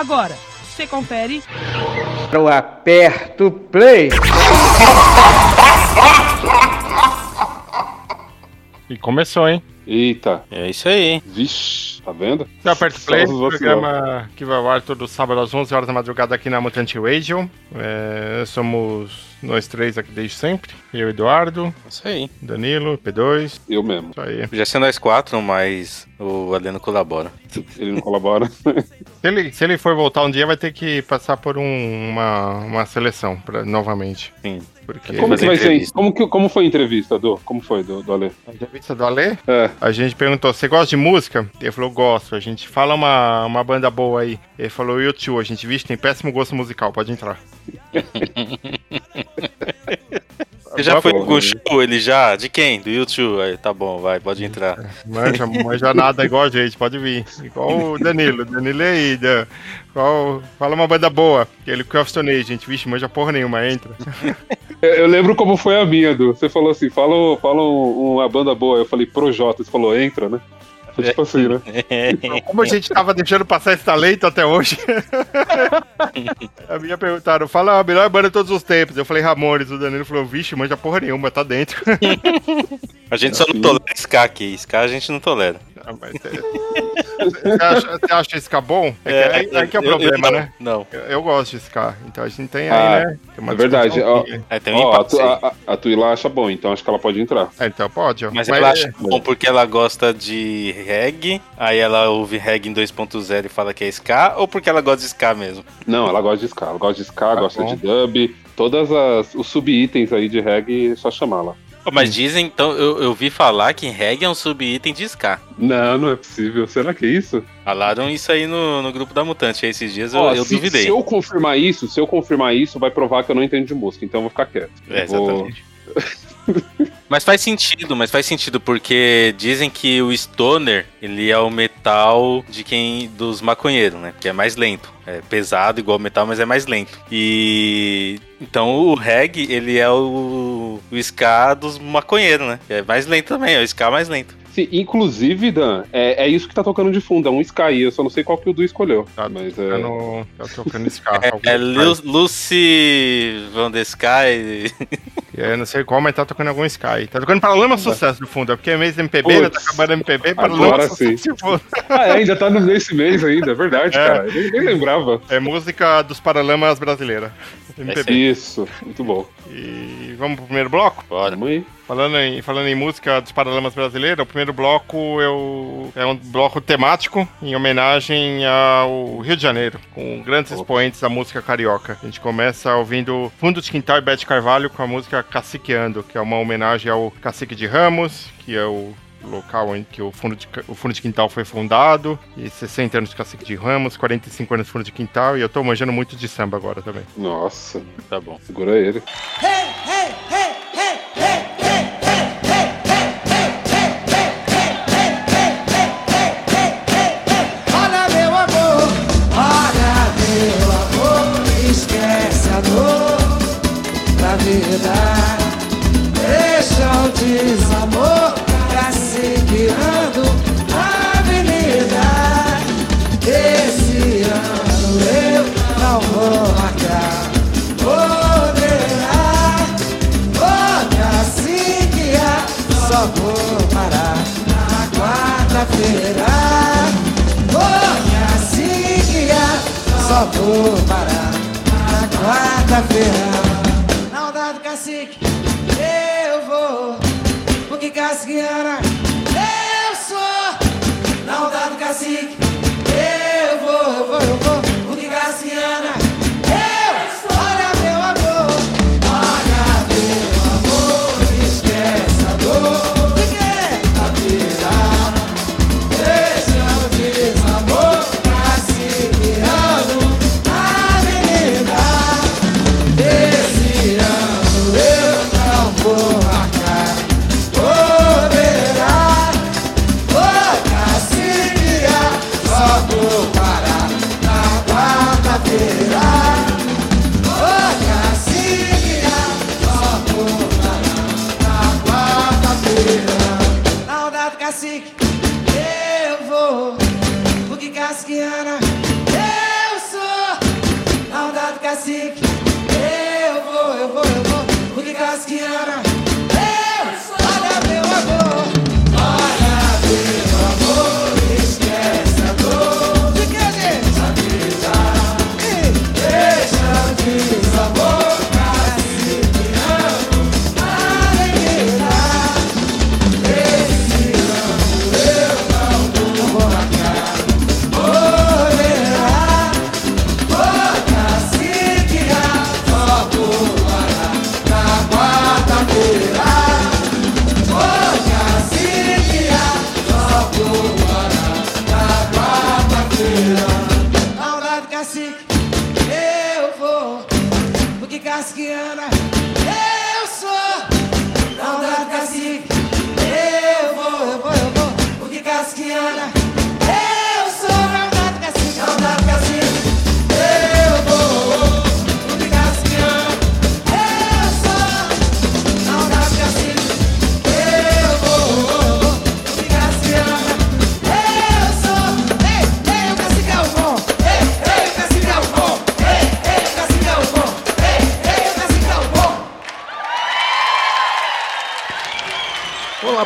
Agora, você confere. Eu aperto play. E começou, hein? Eita. É isso aí. Vixe, tá vendo? Eu aperto play, programa que vai ao ar todo sábado às 11 horas da madrugada aqui na Mutante Radio. É, somos nós três aqui desde sempre. Eu, Eduardo, Isso aí. Danilo, P2. Eu mesmo. Isso aí. Já sendo nós quatro, mas o Adeno colabora. Ele não colabora. Se ele, se ele for voltar um dia, vai ter que passar por um- uma, uma seleção pra, novamente. Sim. Porque Como que vai ser? Como, que, como foi a entrevista, do? Como foi, do, do Ale? a entrevista do Ale, É. a gente perguntou: você gosta de música? Ele falou: gosto. A gente fala uma, uma banda boa aí. Ele falou: YouTube. A gente, vixe, tem péssimo gosto musical, pode entrar. Você já Boa foi pro né? show? Ele já? De quem? Do YouTube? Aí, tá bom, vai, pode entrar. Manja, manja nada igual a gente, pode vir. Igual o Danilo. Danilo é aí, Dan. Qual, fala uma banda boa. Ele questionei, gente. Vixe, manja porra nenhuma, entra. Eu, eu lembro como foi a minha, Du. Você falou assim, fala, fala um- uma banda boa. Eu falei, Projota. Você falou, entra, né? Foi tipo assim, né? Como a gente tava deixando passar esse talento até hoje. a minha perguntaram, fala a melhor banda de todos os tempos. Eu falei Ramones, o Danilo falou, vixe, manja porra nenhuma, tá dentro. A gente só não tolera Ska aqui. Ska a gente não tolera. Ah, mas, é, Você acha, você acha Ska bom? É, que, aí, aí que é o eu- eu problema, não, né? Não. Eu, eu gosto de Ska, então a gente tem aí, Ah, né? tem uma é verdade, ó. É, tem um Ó, a, empate. tu, aí. a, a, a Tuila acha bom, então acho que ela pode entrar. É, então pode, ó. Mas ela acha bom porque ela gosta de reggae, aí ela ouve reggae em 2.0 e fala que é ska, ou porque ela gosta de ska mesmo? Não, ela gosta de ska. Ela gosta de ska, Tá gosta bom. de dub. Todas as, os sub-itens aí de reggae, é só. Pô, Mas dizem, então, eu, eu vi falar que reggae é um sub-item de ska. Não, não é possível. Será que é isso? Falaram isso aí no, no grupo da Mutante. Aí esses dias eu, Ó, eu se, duvidei. se eu confirmar isso, se eu confirmar isso, vai provar que eu não entendo de música, então eu vou ficar quieto. É, Eu vou- exatamente. mas faz sentido, mas faz sentido, porque dizem que o stoner, ele é o metal de quem. dos maconheiros, né? Que é mais lento. É pesado igual metal, mas é mais lento. E. Então o reggae, ele é o, o ska dos maconheiros, né? Que é mais lento também, é o ska mais lento. Sim, inclusive, Dan, é, é isso que tá tocando de fundo, é um Sky. Eu só não sei qual que o Du escolheu. Tá mas Tá, é. no, tá tocando algum É Ska. Lu, Lucy Van the Sky. É, não sei qual, mas tá tocando algum Sky. Tá tocando Paralama Sucesso no fundo, é porque é mês de MPB, né? Tá Putz, acabando MPB, Paralama agora Sucesso sim. Ah, é, ainda tá nesse mês ainda, é verdade, É. cara. Eu nem, nem lembrava. É música dos Paralamas brasileira. MPB. Isso, muito bom. E vamos pro primeiro bloco? Bora. Vamos aí. Falando em, falando em música dos Paralamas brasileiros, o primeiro bloco eu, é um bloco temático em homenagem ao Rio de Janeiro, com grandes Opa. expoentes da música carioca. A gente começa ouvindo Fundo de Quintal e Bete Carvalho com a música Caciqueando, que é uma homenagem ao Cacique de Ramos, que é o local em que o Fundo de, o fundo de Quintal foi fundado, e 60 anos de Cacique de Ramos, 45 anos de Fundo de Quintal, e eu tô manjando muito de samba agora também. Nossa, Tá bom. segura ele. Olha vida. Deixa o desamor caciqueando a avenida. Esse ano eu não vou marcar. Poderá, vou caciquear, só vou parar na quarta-feira. Vou caciquear, só vou parar na quarta-feira. Eu sou. Dá do cacique,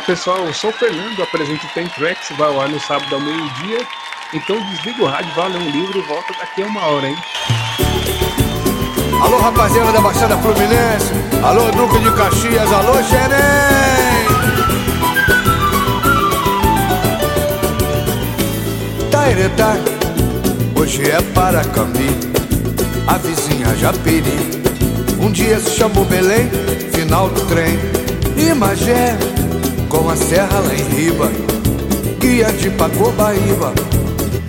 pessoal, eu sou o Fernando, apresento o Tem Tracks, vai ao ar no sábado ao meio-dia. Então desliga o rádio, vai ler um livro e volta daqui a uma hora, hein? Alô, rapaziada da Baixada Fluminense. Alô, Duque de Caxias. Alô, Xerém. Tairetá, hoje é para Cambi, a vizinha Japiri. Um dia se chamou Belém, final do trem. E Magé, com a serra lá em riba, guia de Pacobaíba.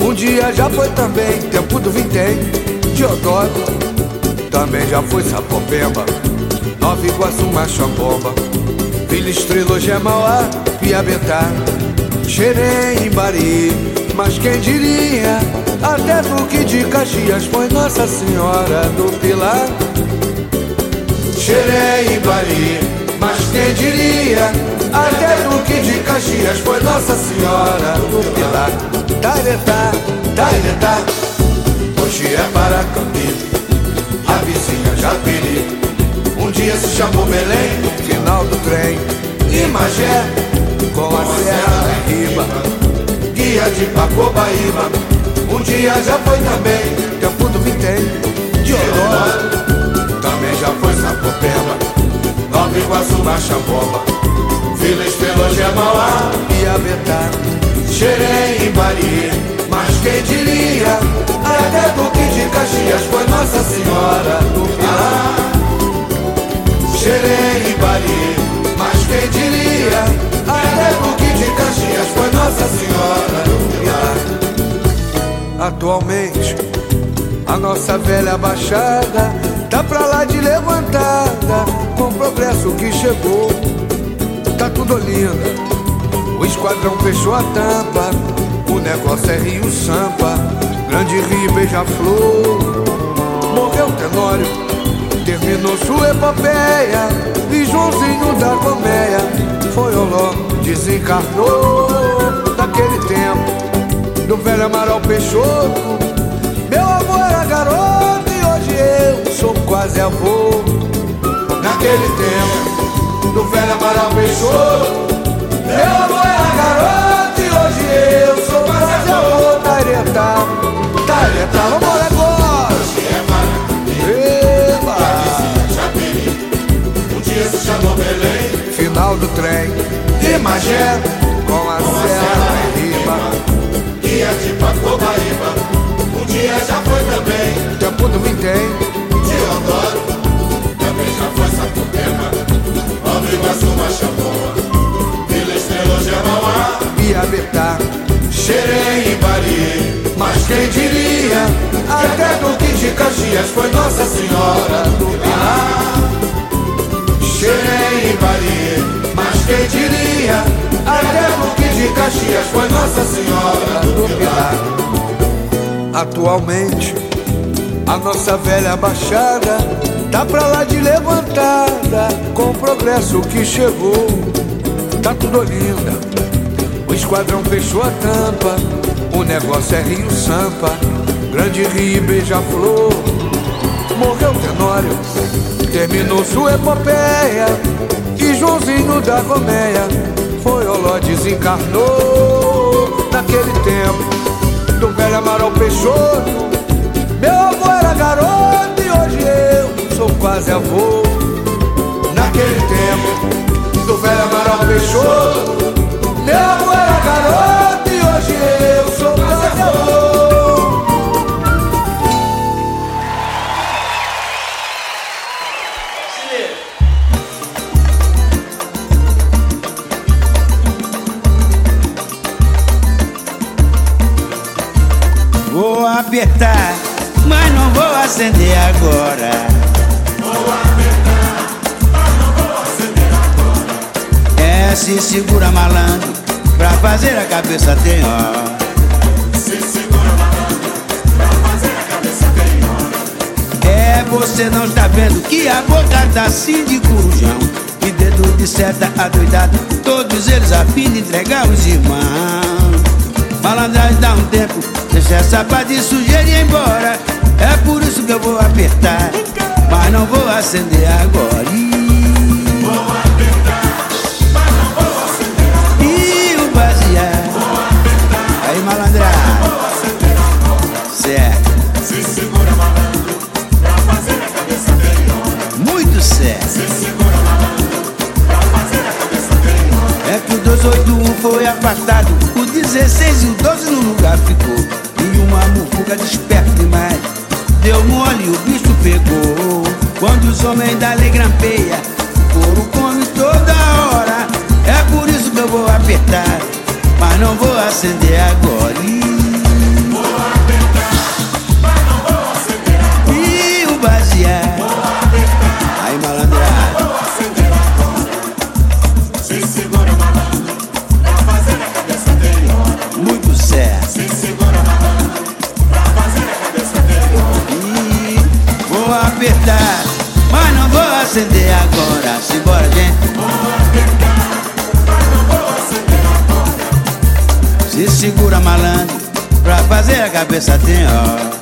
Um dia já foi também, tempo do vintém, Diodoro também já foi Sapopemba, Nova Iguaçu, Machambomba, Vila Estrela, Gemauá, Piabetá, Xerém, Bari, mas quem diria, até Duque de Caxias foi Nossa Senhora do Pilar. Xerém, Bari, mas quem diria, até Duque de Caxias foi Nossa Senhora do Pilar. Tairetá, Tairetá, hoje é para Campinas a vizinha Japiri. Um dia se chamou Belém, final do trem. E Magé, com a serra em riba, guia de Pacobaíba. Um dia já foi também, tempo do vintém. Diodoro, também já foi Sapopemba. Nova Iguaçu, Machambomba. Vila Estrela, Gemauá e Abetá. Xerém e Bari, mas quem diria? Até Duque de Caxias foi Nossa Senhora do Pilar. Xerém e Bari, mas quem diria? Até Duque de Caxias foi Nossa Senhora do. Atualmente, a nossa velha baixada tá pra lá de levantada, com o progresso que chegou, tá tudo linda. O esquadrão fechou a tampa, o negócio é Rio Sampa, Grande Rio Beija-Flor. Morreu Tenório, terminou sua epopeia, e Joãozinho da Colmeia foi Oló, desencarnou. Naquele tempo, do velho Amaral Peixoto, meu avô era garoto e hoje eu sou quase avô. Naquele tempo, do velho Amaral Peixoto. Meu avô era garoto e hoje eu sou quase avô Taretá, taretá, vambora agora. Eba! Um dia se chamou Belém, Final do trem. E Magé, Com a serra em riba. Guia de Pacobaíba. Um dia já foi também, Tempo do vintém Machambomba, Vila Estrela, Gemauá. Piabetá Xerém e Bari, mas quem diria? Até Duque de Caxias foi Nossa Senhora do Pilar. Xerém e Bari, mas quem diria? Até Duque de Caxias foi Nossa Senhora do Pilar. Atualmente A nossa velha baixada Tá pra lá de levantada Com o progresso que chegou. Tá tudo linda. O esquadrão fechou a tampa O negócio é Rio Sampa. Grande Rio Beija-Flor Morreu Tenório Terminou sua epopeia. E Joãozinho da Gomeia Foi Oló desencarnou. Naquele tempo do velho Amaral Peixoto. Garoto e hoje eu sou quase avô. Naquele tempo, do velho Amaral Peixoto. Meu avô era garoto e hoje eu sou quase avô. Vou apertar acender agora. É, se segura malandro, pra fazer a cabeça tem ó. É, você não está vendo que a boca tá assim de corujão E dedo de seta adoidado, todos eles a fim de entregar os irmãos Malandragem dá um tempo, deixa essa pá de sujeira e ir embora É por isso que eu vou apertar, mas não vou acender agora Ih, Ih, o baseado Aí malandragem Certo Muito certo. É que o 281 foi apartado, o 16 e o 12 no lugar ficou. E uma mufuga desperto demais. Deu mole o bicho pegou. Quando os homens da lei grampeia, o couro come toda hora. É por isso que eu vou apertar, mas não vou acender agora. Acender agora. Simbora, gente. Se segura malandro, pra fazer a cabeça tem ó.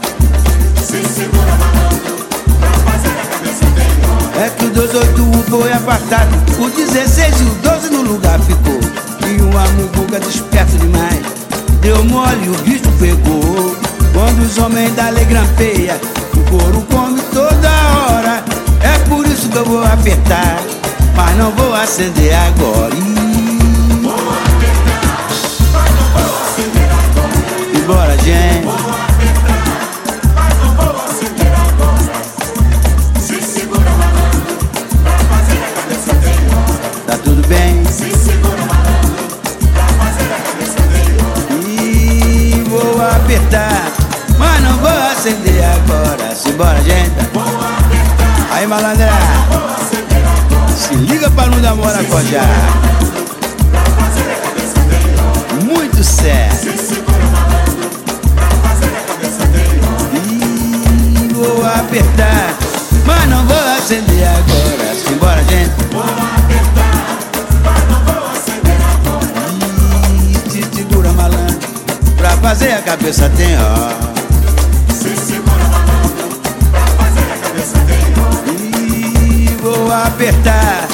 É que o 281 foi apartado, o 16 e o 12 no lugar ficou. E uma muvuca desperto demais, deu mole o bicho pegou. Quando os homens da lei grampeia, o couro come toda hora. Que eu vou apertar, mas não vou acender agora. Ih. E bora, gente. Tá tudo bem? Vou apertar, mas não vou acender agora. Simbora, gente. Aí, malandra. Se liga pra não dar mora cojar. Muito certo. E vou apertar, mas não vou acender agora. Simbora, gente. E te segura malandro Pra fazer a cabeça tem ó E vou apertar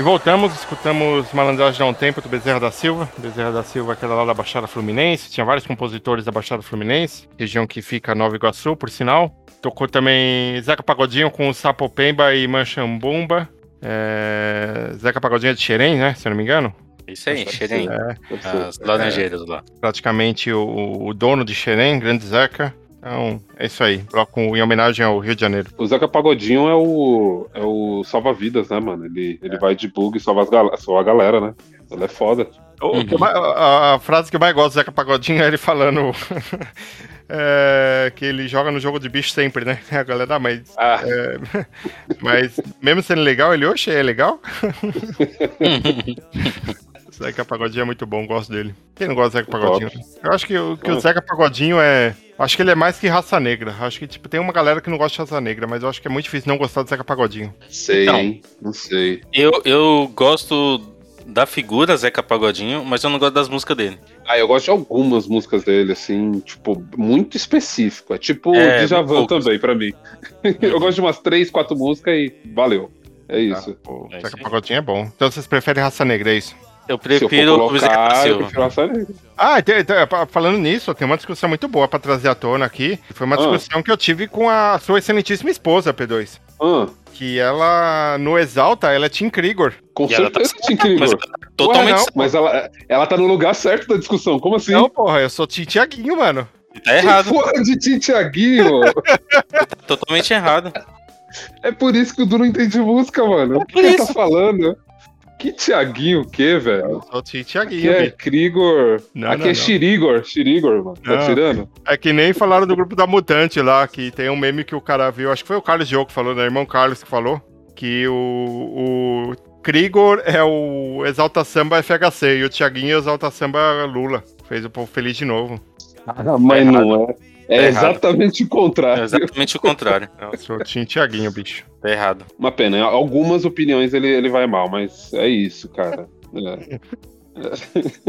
E voltamos, escutamos Malandragem há um tempo do Bezerra da Silva. Bezerra da Silva, aquela lá da Baixada Fluminense. Tinha vários compositores da Baixada Fluminense, região que fica Nova Iguaçu, por sinal. Tocou também Zeca Pagodinho com Sapopemba e Manchambumba. É... Zeca Pagodinho é de Xerém, né? Se eu não me engano. Isso aí, Xerém. É, As laranjeiras lá. praticamente o, o dono de Xerém, Grande Zeca. Então, é isso aí. Bloco em homenagem ao Rio de Janeiro. O Zeca Pagodinho é o, é o salva-vidas, né, mano? Ele, ele vai de bug e salva, as salva a galera, né? Ele é foda. Mais- a, a frase que eu mais gosto do Zeca Pagodinho é ele falando é, que ele joga no jogo de bicho sempre, né? A galera, mas, Ah, é, mas mesmo sendo legal, ele, oxe, é legal? Zeca Pagodinho é muito bom, gosto dele. Quem não gosta do Zeca Pagodinho? Eu acho que, o- que o Zeca Pagodinho é. Acho que ele é mais que raça negra. Acho que, tipo, tem uma galera que não gosta de raça negra, mas eu acho que é muito difícil não gostar do Zeca Pagodinho. sei, Então. hein? Não sei. Eu, eu gosto da figura Zeca Pagodinho, mas eu não gosto das músicas dele. Ah, eu gosto de algumas músicas dele, assim, tipo, muito específico. É tipo É, Djavan também, pra mim. eu gosto de umas três, quatro músicas e valeu. É isso. O É Zeca isso. Pagodinho é bom. Então vocês preferem raça negra, é isso? Eu prefiro o colocar, Zeca Silva. prefiro. Ah, tem- tem- pa- falando nisso, tem uma discussão muito boa pra trazer à tona aqui. Foi uma Ah. discussão que eu tive com a sua excelentíssima esposa, P2. Ah, que ela, no Exalta, ela é Tim Krigor. com E ela tá certeza tinha que Mas Igor. totalmente. não. Mas ela, ela tá no lugar certo da discussão. Como assim? Não, porra, eu sou Tim Tiaguinho, mano. Tá errado. Porra de Tim Tiaguinho. Totalmente errado. é por isso que o Du não entende música, mano. O que por ele isso. tá falando? Que Tiaguinho o quê, velho? Aqui Tiaguinho, é. Krigor. Não, Aqui não, é não. Xirigor. Xirigor, mano. Tá tirando? É que nem falaram do grupo da Mutante lá, que tem um meme que o cara viu, acho que foi o Carlos Diogo que falou, né? Irmão Carlos que falou, que o, o Krigor é o Exalta Samba FHC e o Tiaguinho é o Exalta Samba Lula. Fez o povo feliz de novo. Ah, mas não é. É Tá errado. exatamente o É contrário. exatamente o contrário. Sou Tiaguinho, bicho. Tá errado. Uma pena. Em algumas opiniões ele, ele vai mal, mas é isso, cara. É.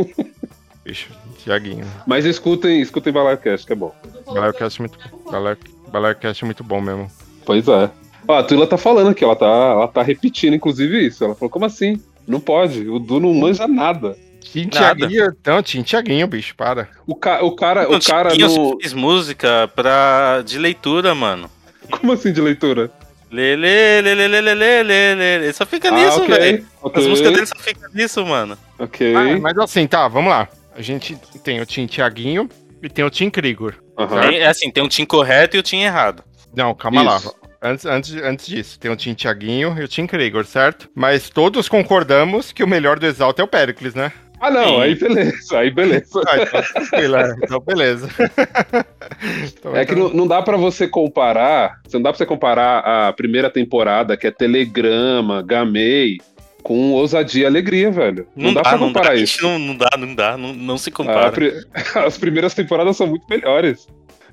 Bicho, Tiaguinho. Mas escutem, escutem Balarcast, que é bom. Balercast é muito bom. Baler- Balercast é muito bom mesmo. Pois é. Ó, a Tuila tá falando aqui, ela tá, ela tá repetindo, inclusive, isso. Ela falou, como assim? Não pode, o Du não manja nada. Tim Nada. Tiaguinho, não, Tim Tiaguinho, bicho, para. O, ca, o cara, Não, o cara no... fez música pra... de leitura, mano. Como assim de leitura? Lê, lê, lê, lê, lê, lê, lê, lê, lê. Ele só fica nisso, ah, ok, velho. ok, As músicas dele só ficam nisso, mano. Ok. Ah, mas assim, tá, vamos lá. A gente tem o Tim Tiaguinho e tem o Tim Krigor. Tem- é assim, tem um time correto e o time errado. Não, calma Isso. lá. Antes, antes, antes disso, tem o Tim Tiaguinho e o Tim Krigor, certo? Mas todos concordamos que o melhor do Exalta é o Pericles, né? Ah, não, Sim. aí beleza, aí beleza. Ah, então, então beleza. Então, É que então- não, não dá pra você comparar, você não dá pra você comparar a primeira temporada, que é Telegrama, Gamei, com Ousadia e Alegria, velho. Não, dá, pra não comparar dá, isso. Não, não dá, não dá, não, não se compara. pri- As primeiras temporadas são muito melhores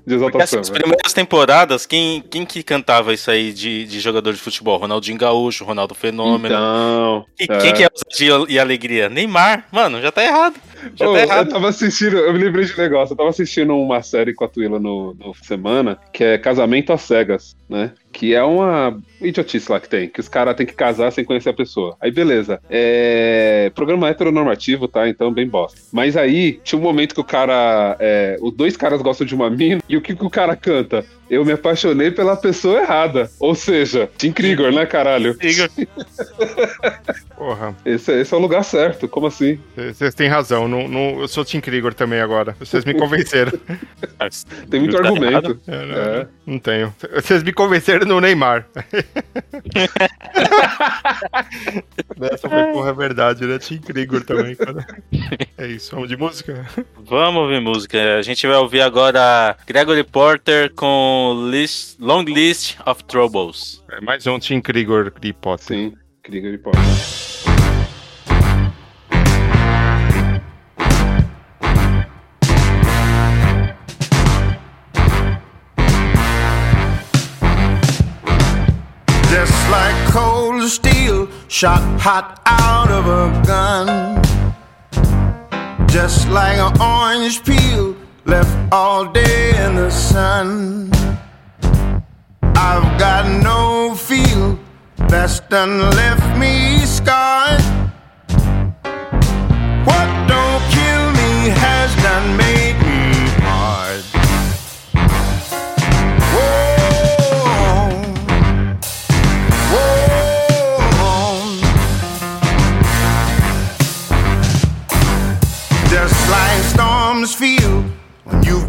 de Porque assim, exaltação. as velho. primeiras temporadas, quem, quem que cantava isso aí de, de jogador de futebol? Ronaldinho Gaúcho, Ronaldo Fenômeno. Então, e é. quem que é ousadia e alegria? Neymar. Mano, já tá errado. Já Ô, tá eu errado. tava assistindo, eu me lembrei de um negócio, eu tava assistindo uma série com a Tuila no, no semana, que é Casamento às Cegas, né? Que é uma idiotice lá que tem, que os caras têm que casar sem conhecer a pessoa. Aí beleza. É. Programa heteronormativo, tá? Então bem bosta. Mas aí tinha um momento que o cara. É... Os dois caras gostam de uma mina, e o que, que o cara canta? Eu me apaixonei pela pessoa errada. Ou seja, Tim Krigor, né, caralho? Porra, Esse, esse é o lugar certo, como assim? vocês têm razão. Não, não, eu sou Tim Krigor também agora. Vocês me convenceram. Tem muito argumento. É, não, É. não tenho. Vocês me convenceram no Neymar. Essa foi porra verdade, né? Tim Krigor também, cara. É isso, vamos de música? Vamos ouvir música. A gente vai ouvir agora Gregory Porter com list, Long List of Troubles. É mais um Tim Krigor de Potter. Sim, Krieger de Porta. just like cold steel shot hot out of a gun. Just like an orange peel left all day in the sun. I've got no feel that's done left me scarred.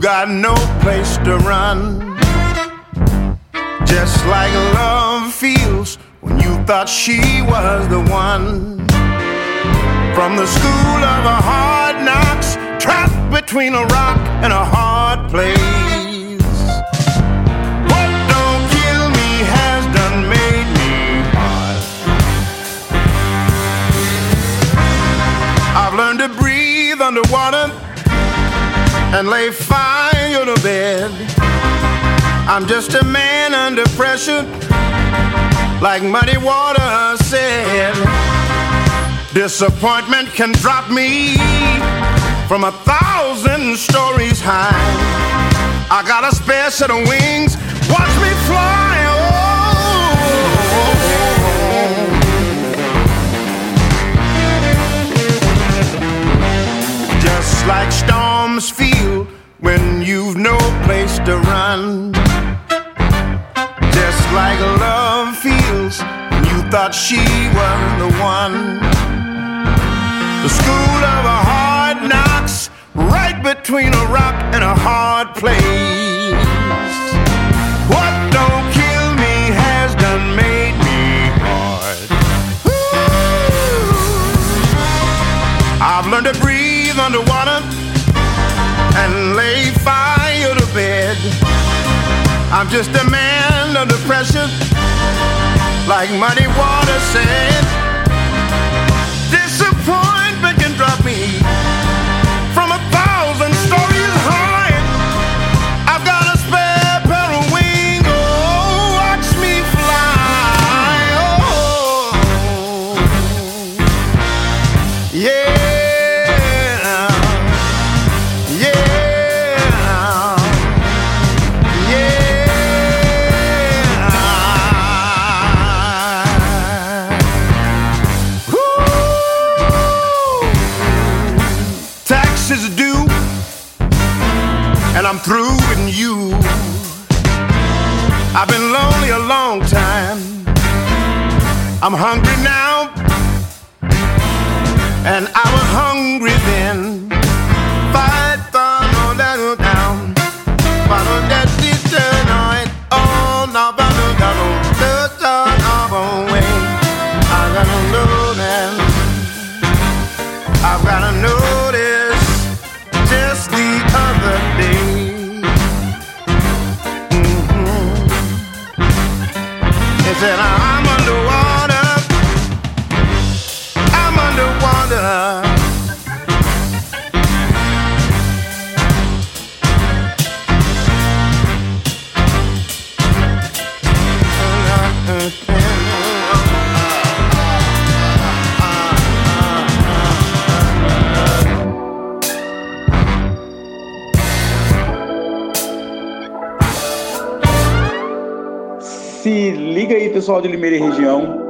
Got no place to run. Just like love feels when you thought she was the one. From the school of hard knocks, trapped between a rock and a hard place. And lay fire to bed. I'm just a man under pressure, like muddy water said. Disappointment can drop me from a thousand stories high. I got a spare set of wings, watch me fly. Oh. Just like storms feel when you've no place to run. Just like love feels when you thought she was the one. The school of a hard knocks, right between a rock and a hard place. What don't kill me has done made me hard. I've learned to breathe underwater and lay fire to bed. I'm just a man under pressure, like muddy water said. I'm hungry pessoal de Limeira e região.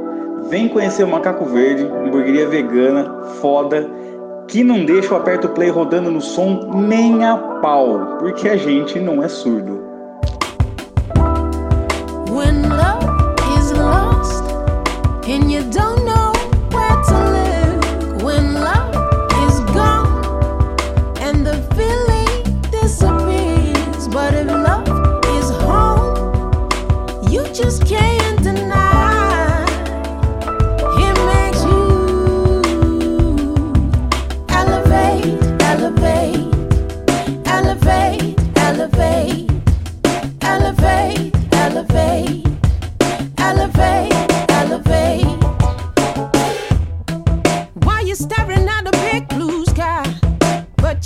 Vem conhecer o Macaco Verde, hamburgueria vegana, foda, que não deixa o aperto play rodando no som nem a pau, porque a gente não é surdo. When love is lost and you don't know where to live.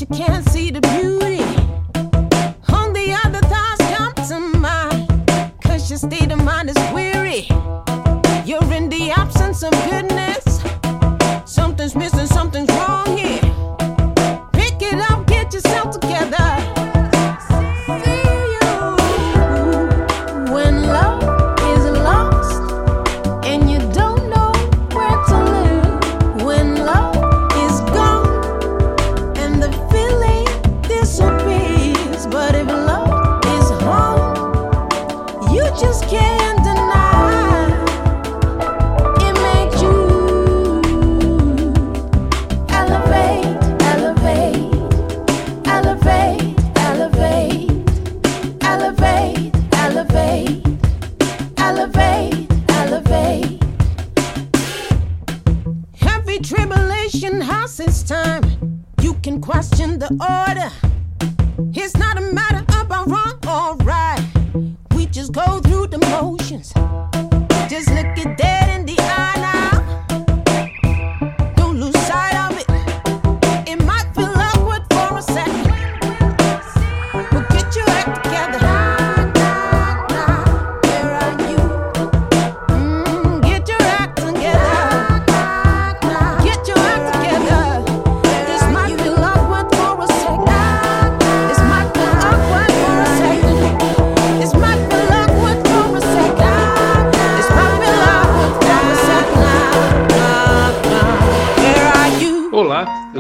You can't see the beauty? On the other thoughts come to mind, cause your state of mind is weary. You're in the absence of goodness. Can question the order.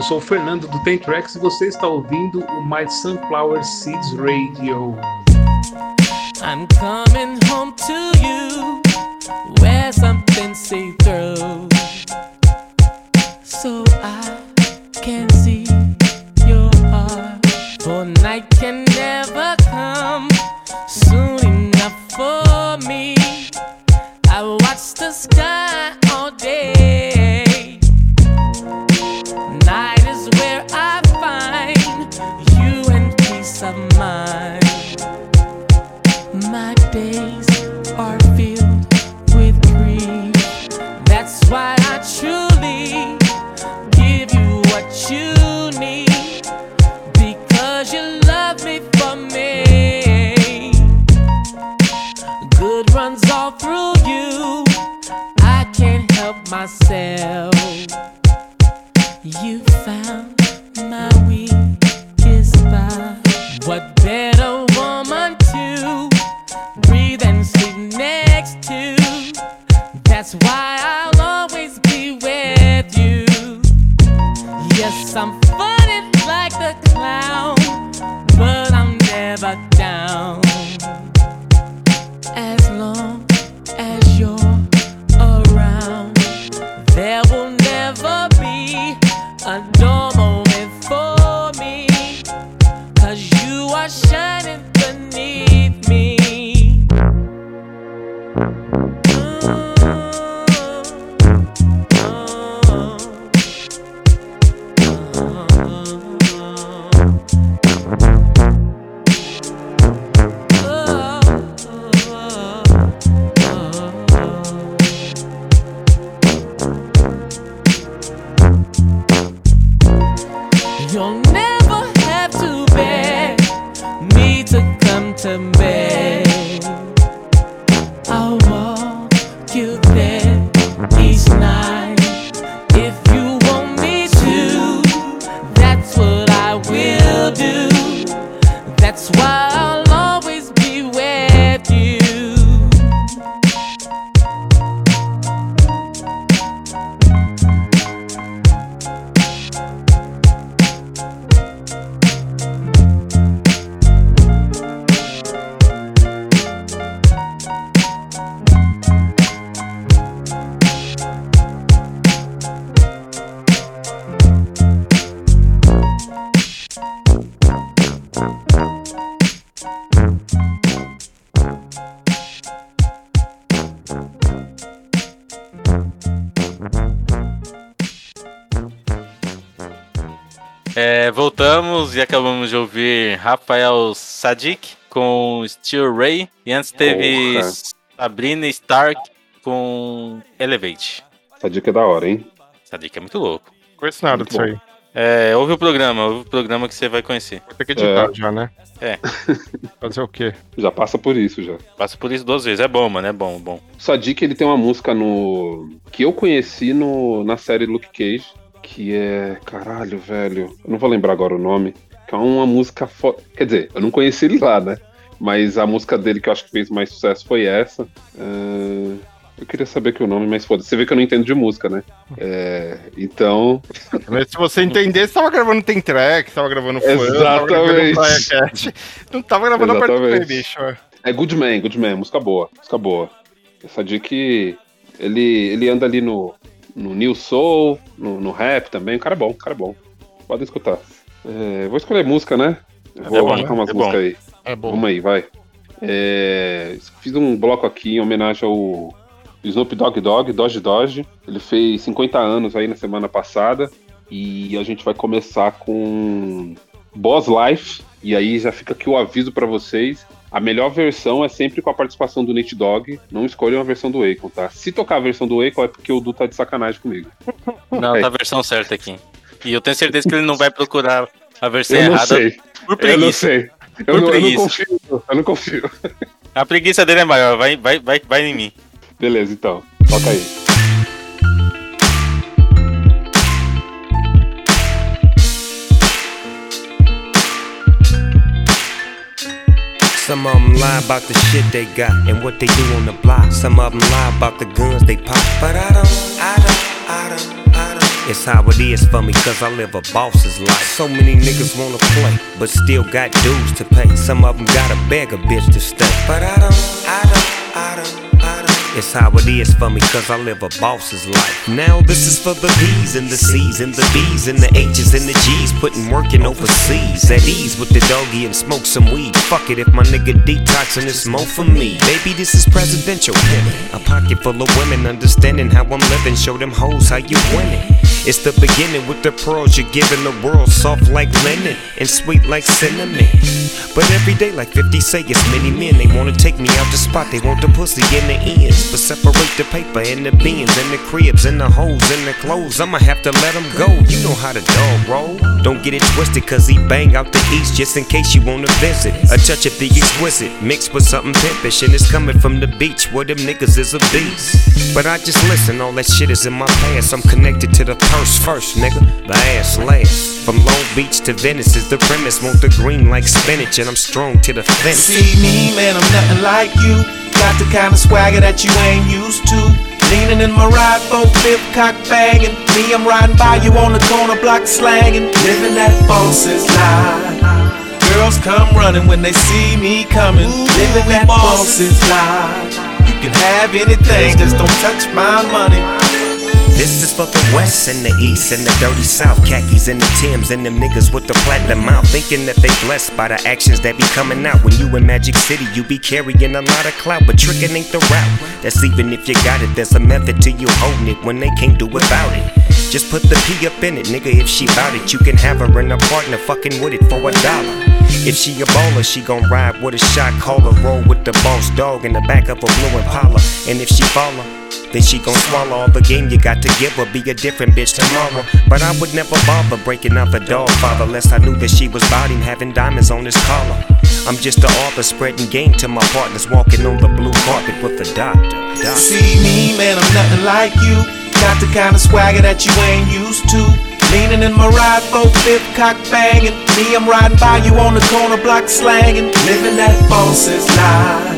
Sou o Fernando do Tracks e você está ouvindo o My Sunflower Seeds Radio. I'm coming home Yes, I'm funny like the clown, Sadik com Steel Ray. E antes teve Porra. Sabrina Stark com Elevate. Essa dica é da hora, hein? Sadik é muito louco. Conheço nada Muito disso bom. aí. É, ouve o programa, ouve o programa que você vai conhecer. Vou ter que editar É. já, né? É. Fazer o quê? Já passa por isso já. Passa por isso duas vezes. É bom, mano. É bom, bom. Sadik, ele tem uma música no. que eu conheci no... na série Luke Cage, que é. Caralho, velho. Eu não vou lembrar agora o nome. Que é uma música. Fo... Quer dizer, eu não conheci ele lá, né? Mas a música dele que eu acho que fez mais sucesso foi essa. É, Eu queria saber que o nome, mas foda. Você vê que eu não entendo de música, né? É, Então. Mas se você entender, você tava gravando Tem Track, tava gravando Fã, tava gravando Exatamente. Não tava gravando a parte do Play, Exatamente. bicho. É Good Man, Good Man, música boa, música boa. Essa dica ele, ele anda ali no, no New Soul, no, no rap também. O cara é bom, o cara é bom. Podem escutar. É, vou escolher música, né? Vou bom, colocar umas é músicas aí. É bom. Vamos aí, vai. É, fiz um bloco aqui em homenagem ao Snoop Dogg Dogg, Dodge Dodge. Ele fez 50 anos aí na semana passada. E a gente vai começar com Boss Life. E aí já fica aqui o aviso pra vocês. A melhor versão é sempre com a participação do Nate Dogg. Não escolham a versão do Akon, tá? Se tocar a versão do Akon é porque o Du tá de sacanagem comigo. Não, É. tá a versão certa aqui. E eu tenho certeza que ele não vai procurar a versão Eu não errada sei. por Eu preguiça. não sei. Eu Por não, eu não confio. Eu não confio. A preguiça dele é maior, vai, vai, vai, vai em mim. Beleza, então. Toca aí. Some of them lie about the shit they got and what they do on the block. Some of them lie about the guns they pop. But I don't, I don't, I don't. It's how it is for me, cause I live a boss's life. So many niggas wanna play, but still got dues to pay. Some of them gotta beg a bitch to stay. But I don't, I don't, I don't, I don't. It's how it is for me, cause I live a boss's life. Now this is for the B's and the C's and the B's and the H's and the G's, putting work in overseas. At ease with the doggy and smoke some weed. Fuck it if my nigga detoxing it's more for me. Baby, this is presidential. A pocket full of women understanding how I'm living. Show them hoes how you winning. It's the beginning with the pearls you're giving the world, soft like linen and sweet like cinnamon. But every day, like 50 say, it's many men. They wanna take me out the spot, they want the pussy in the ends. But separate the paper and the beans and the cribs and the hoes and the clothes. I'ma have to let them go. You know how the dog roll. Don't get it twisted, cause he bang out the east just in case you wanna visit. A touch of the exquisite, mixed with something pimpish, and it's coming from the beach where them niggas is a beast. But I just listen, all that shit is in my past. I'm connected to the purse first, nigga. The ass last. From Long Beach to Venice is the premise. Want the green like spinach, and I'm strong to the fence. See me, man, I'm nothing like you. Got the kind of swagger that you ain't used to. Leaning in my ride, both fifth cock banging. Me, I'm riding by you on the corner block slanging. Living that boss's life. Girls come running when they see me coming. Living that boss's life. You can have anything, just don't touch my money. This is for the west and the east and the dirty south. Khakis and the Tims and them niggas with the platinum mouth. Thinking that they blessed by the actions that be coming out. When you in Magic City, you be carrying a lot of clout. But tricking ain't the route. That's even if you got it. There's a method to you holding it when they can't do without it. Just put the P up in it, nigga. If she bout it, you can have her and a partner fucking with it for a dollar. If she a baller, she gon' ride with a shot caller. Roll with the boss dog in the back of a blue Impala. And if she follow, then she gon' swallow all the game you got to give her. Be a different bitch tomorrow. But I would never bother breaking out a dog father unless I knew that she was biting, having diamonds on his collar. I'm just the author spreading game to my partners walking on the blue carpet with the doctor. doctor. See me, man, I'm nothing like you. Got the kind of swagger that you ain't used to. Leaning in my ride, both fifth cock banging. Me, I'm riding by you on the corner block slanging. Living that boss's life.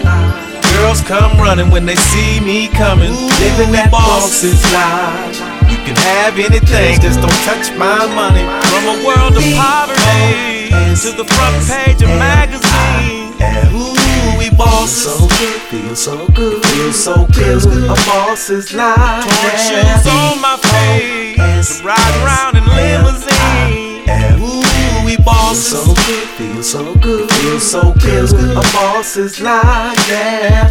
Girls come running when they see me coming. Living that boss's life. You can have anything, just don't touch my money. From a world of poverty to the front page of magazine. Ooh, we boss so good, feel so good, feel so good. A boss's life. Torn shoes on my feet, riding around in limousine. Ooh, we boss so good, feel so good, feel so good. A boss's life, yeah.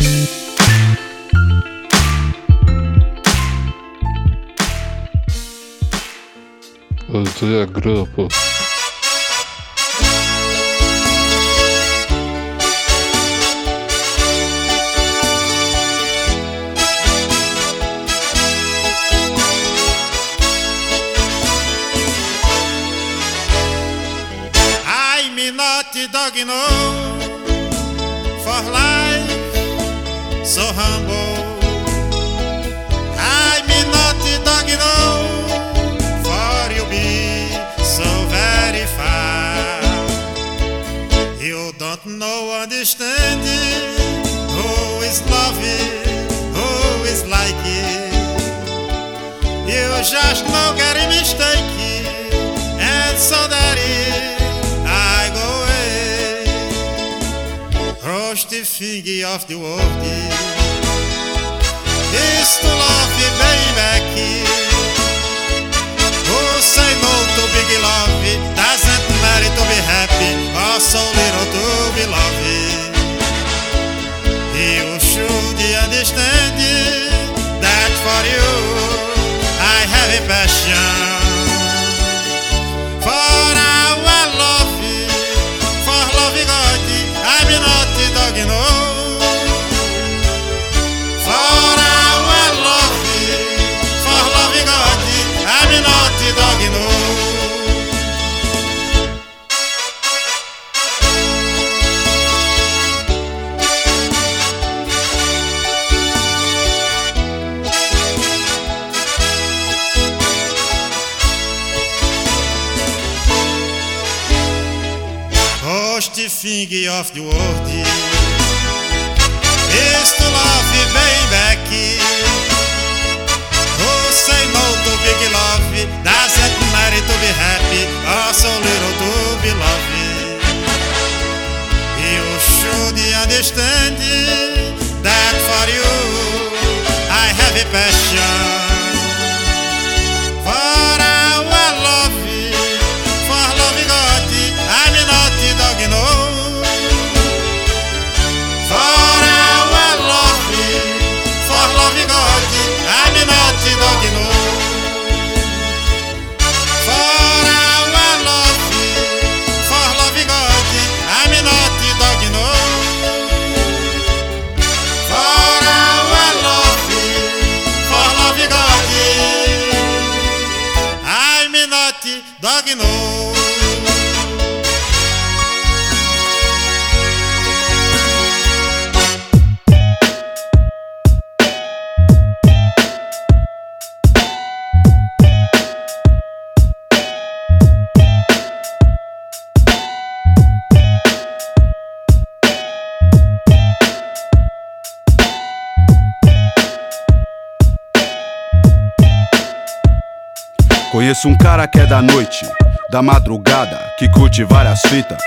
Zé Grupo. I no for life so humble. I me not dog no for you be so very far. You don't know understand. Who is love? Who is like it? You just no get a mistake and so that the finger of the world Is to love you baby Who say no to big love Doesn't matter to be happy Or so little to be loved You should understand That for you finger of the world Is to love you, baby Who say no to big love Doesn't matter to be happy. Or so little to be loved You should understand That Conheço um cara que é da noite, da madrugada, que curte várias fitas,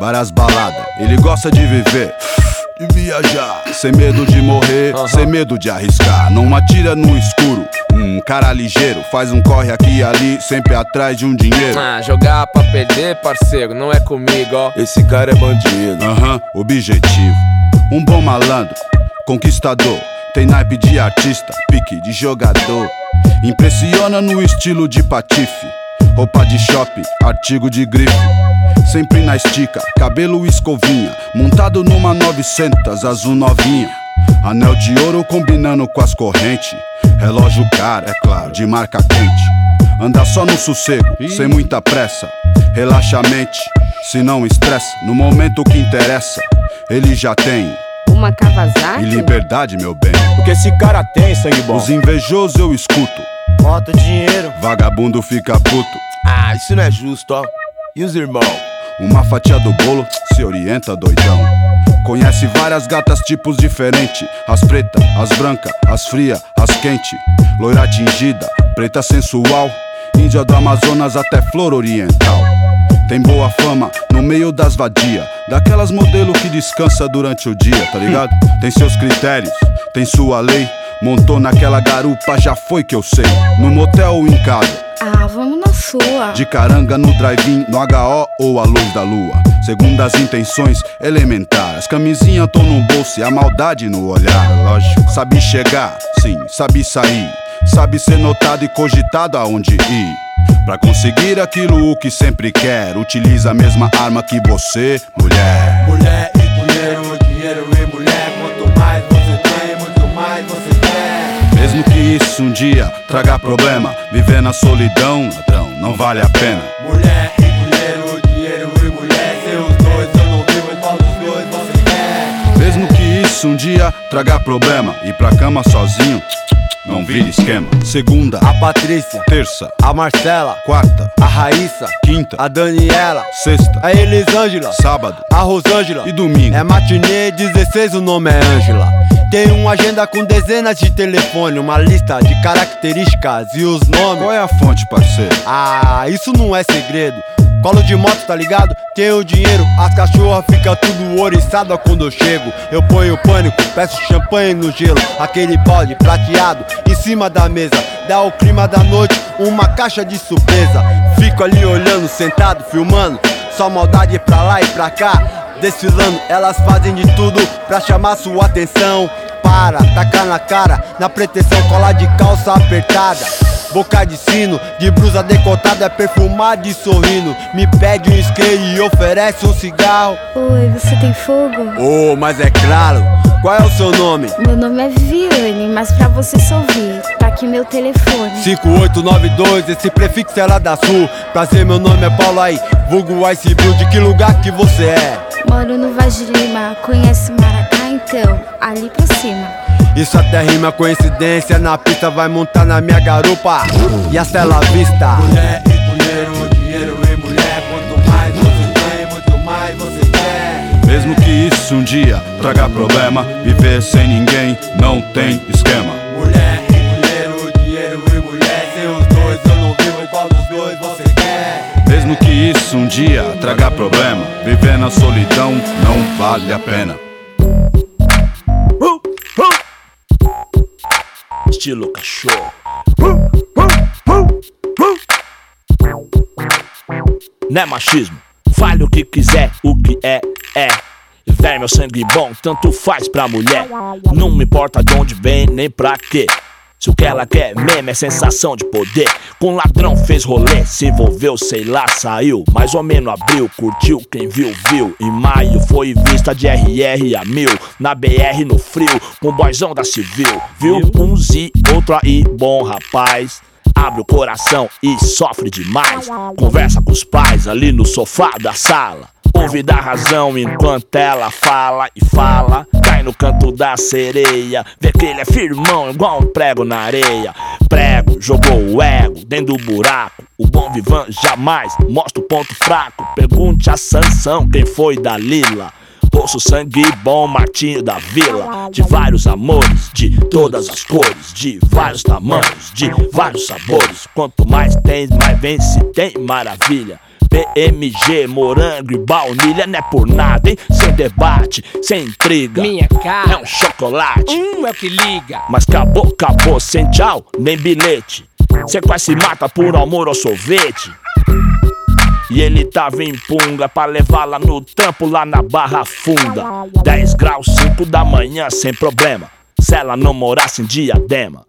várias baladas. Ele gosta de viver, de viajar, sem medo de morrer, sem medo de arriscar. Não atira no escuro. Um cara ligeiro, faz um corre aqui e ali, sempre atrás de um dinheiro. Ah, jogar pra perder, parceiro, não é comigo, ó. Esse cara é bandido. Aham, objetivo. Um bom malandro, conquistador. Tem naipe de artista, pique de jogador. Impressiona no estilo de patife. Roupa de shopping, artigo de grife. Sempre na estica, cabelo escovinha. Montado numa 900, azul novinha. Anel de ouro combinando com as correntes. Relógio caro, é claro, de marca quente. Anda só no sossego, sem muita pressa. Relaxa a mente, se não estressa. No momento que interessa, ele já tem. Uma Kawasaki? E liberdade, meu bem. O que esse cara tem, sangue bom? Os invejosos eu escuto. Moto, dinheiro. Vagabundo fica puto. Ah, isso não é justo, ó. E os irmãos? Uma fatia do bolo se orienta, doidão. Conhece várias gatas tipos diferentes. As preta, as branca, as fria, as quente. Loira tingida, preta sensual. Índia do Amazonas até flor oriental. Tem boa fama no meio das vadia. Daquelas modelo que descansa durante o dia, tá ligado? Tem seus critérios, tem sua lei. Montou naquela garupa, já foi que eu sei. No motel ou em casa. Ah, vamos na sua. De caranga no drive-in, no HO ou a luz da lua. Segundo as intenções elementares. Camisinha tô no bolso e a maldade no olhar. Lógico. Sabe chegar, sim, sabe sair. Sabe ser notado e cogitado aonde ir. Pra conseguir aquilo o que sempre quer, utiliza a mesma arma que você, mulher. Mulher e dinheiro, dinheiro e isso um dia traga problema, viver na solidão, ladrão, não vale a pena. Mulher e dinheiro, dinheiro e mulher. Seus dois eu não vivo, mas qual dos dois você quer? Mesmo que isso um dia traga problema, ir pra cama sozinho. Não vira esquema. Segunda, A Patrícia, terça, a Marcela, quarta, a Raíssa, quinta, a Daniela, sexta, a Elisângela, sábado a Rosângela. e domingo. É matinê 16, o nome é Ângela. Tem uma agenda com dezenas de telefone, uma lista de características e os nomes. Qual é a fonte, parceiro? Ah, isso não é segredo. Colo de moto, tá ligado? Tenho dinheiro, as cachorras fica tudo oriçada quando eu chego. Eu ponho pânico, peço champanhe no gelo. Aquele balde prateado em cima da mesa. Dá o clima da noite, uma caixa de surpresa. Fico ali olhando, sentado, filmando. Só maldade pra lá e pra cá. Desfilando, elas fazem de tudo pra chamar sua atenção. Para, tacar na cara, na pretensão, colar de calça apertada. Boca de sino, de blusa decotada, perfumada e sorrindo. Me pede um isqueiro e oferece um cigarro. Oi, você tem fogo? Oh, mas é claro, qual é o seu nome? Meu nome é Viviane, mas pra você só ouvir, tá aqui meu telefone. 5892, esse prefixo é lá da sul. Prazer, meu nome é Paulo aí, vulgo Ice Blue. De que lugar que você é? Moro no Vaz de Lima, conhece Maracá então? Ali pra cima. Isso até rima coincidência, na pista vai montar na minha garupa. E a cela vista. Mulher e dinheiro, dinheiro e mulher. Quanto mais você tem, muito mais você quer. Mesmo que isso um dia traga problema, viver sem ninguém não tem esquema. Mulher e dinheiro, dinheiro e mulher. Seus dois eu não vivo, qual dos dois você quer? Mesmo que isso um dia traga problema, viver na solidão não vale a pena. Estilo cachorro. Não é machismo. Fale o que quiser, o que é, é. Véi, meu sangue bom, tanto faz pra mulher. Não me importa de onde vem, nem pra quê. Se o que ela quer mesmo é sensação de poder. Com ladrão fez rolê, se envolveu, sei lá, saiu. Mais ou menos abril, curtiu, quem viu, viu. Em maio foi vista de RR a mil. Na BR no frio, com boizão da civil. Viu? Um Z, outro aí, bom rapaz. abre o coração e sofre demais. Conversa com os pais ali no sofá da sala. Ouve da razão enquanto ela fala e fala. No canto da sereia. Vê que ele é firmão, igual um prego na areia. Prego, jogou o ego dentro do buraco. O bom vivan jamais mostra o ponto fraco. Pergunte a Sansão quem foi da Lila. Poço sangue bom, Martinho da Vila. De vários amores, de todas as cores, de vários tamanhos, de vários sabores. Quanto mais tens, mais vem se tem maravilha. PMG, morango e baunilha não é por nada, hein? Sem debate, sem intriga. Minha cara é um chocolate. Hum, é o que liga. Mas acabou, acabou, sem tchau, nem bilhete. Cê quase se mata por amor ao sorvete. E ele tava em punga pra levá-la no trampo lá na Barra Funda. 10 graus, 5 da manhã, sem problema. Se ela não morasse em diadema.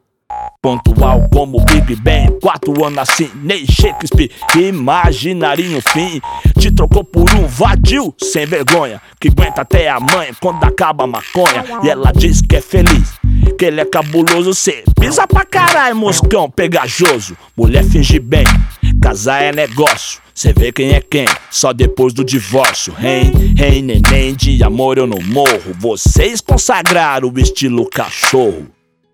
Pontual como Big Ben, quatro anos assim, nem Shakespeare, imaginaria um fim. Te trocou por um vadio sem vergonha, que aguenta até a mãe quando acaba a maconha. E ela diz que é feliz, que ele é cabuloso, cê pisa pra caralho, moscão pegajoso. Mulher finge bem, casar é negócio. Cê vê quem é quem, só depois do divórcio. Rei, rei, neném, de amor eu não morro. Vocês consagraram o estilo cachorro.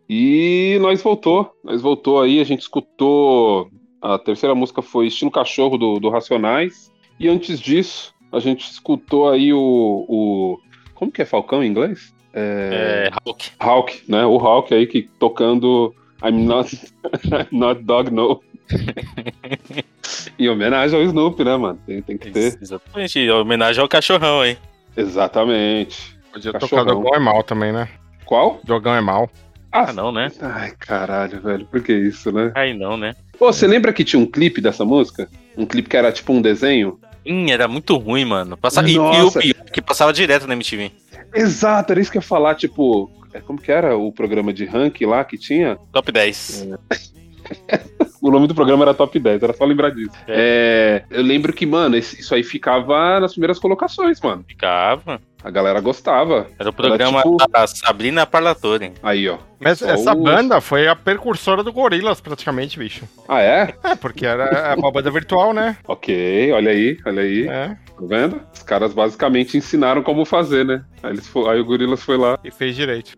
E nós voltou, nós voltou aí, a gente escutou. A terceira música foi Estilo Cachorro do, do Racionais. E antes disso, a gente escutou aí o. o como que é Falcão em inglês? É, Hulk. Hulk, né? O Hulk aí que tocando I'm not, I'm not dog no. em homenagem ao Snoopy, né, mano? Tem, tem que ter. Exatamente, em homenagem ao cachorrão, hein? Exatamente. Podia tocar Dogão é mal também, né? Qual? Dogão é mal. Ah, não, né? Ai, caralho, velho. Por que isso, né? Ai, não, né? Pô, você lembra que tinha um clipe dessa música? Um clipe que era tipo um desenho? Hum, era muito ruim, mano. Passa... E, e o pior, que passava direto na MTV. Exato, era isso que eu ia falar, tipo. é, Como que era o programa de ranking lá que tinha? Top 10. O nome do programa era Top 10, era só lembrar disso. É, eu lembro que, mano, isso aí ficava nas primeiras colocações, mano. Ficava. A galera gostava. Era o programa tipo- da Sabrina Parlatore. Aí, ó. Mas Só essa os- banda foi a precursora do Gorilas, praticamente, bicho. Ah, é? É, porque era uma banda virtual, né? Ok, olha aí, olha aí. É. Tá vendo? Os caras basicamente ensinaram como fazer, né? Aí, eles aí o Gorilas foi lá. E fez direito.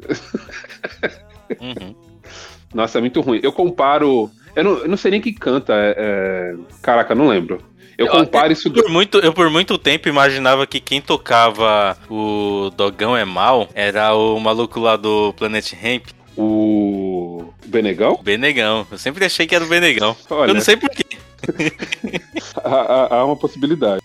Uhum. Nossa, é muito ruim. Eu comparo. Eu não, eu não sei nem quem canta. é- é, Caraca, não lembro. Eu comparo isso. Por muito, eu por muito tempo imaginava que quem tocava o Dogão é Mal era o maluco lá do Planet Ramp. O Benegão? Benegão. Eu sempre achei que era o Benegão. Olha. Eu não sei porquê. Há, há- há uma possibilidade.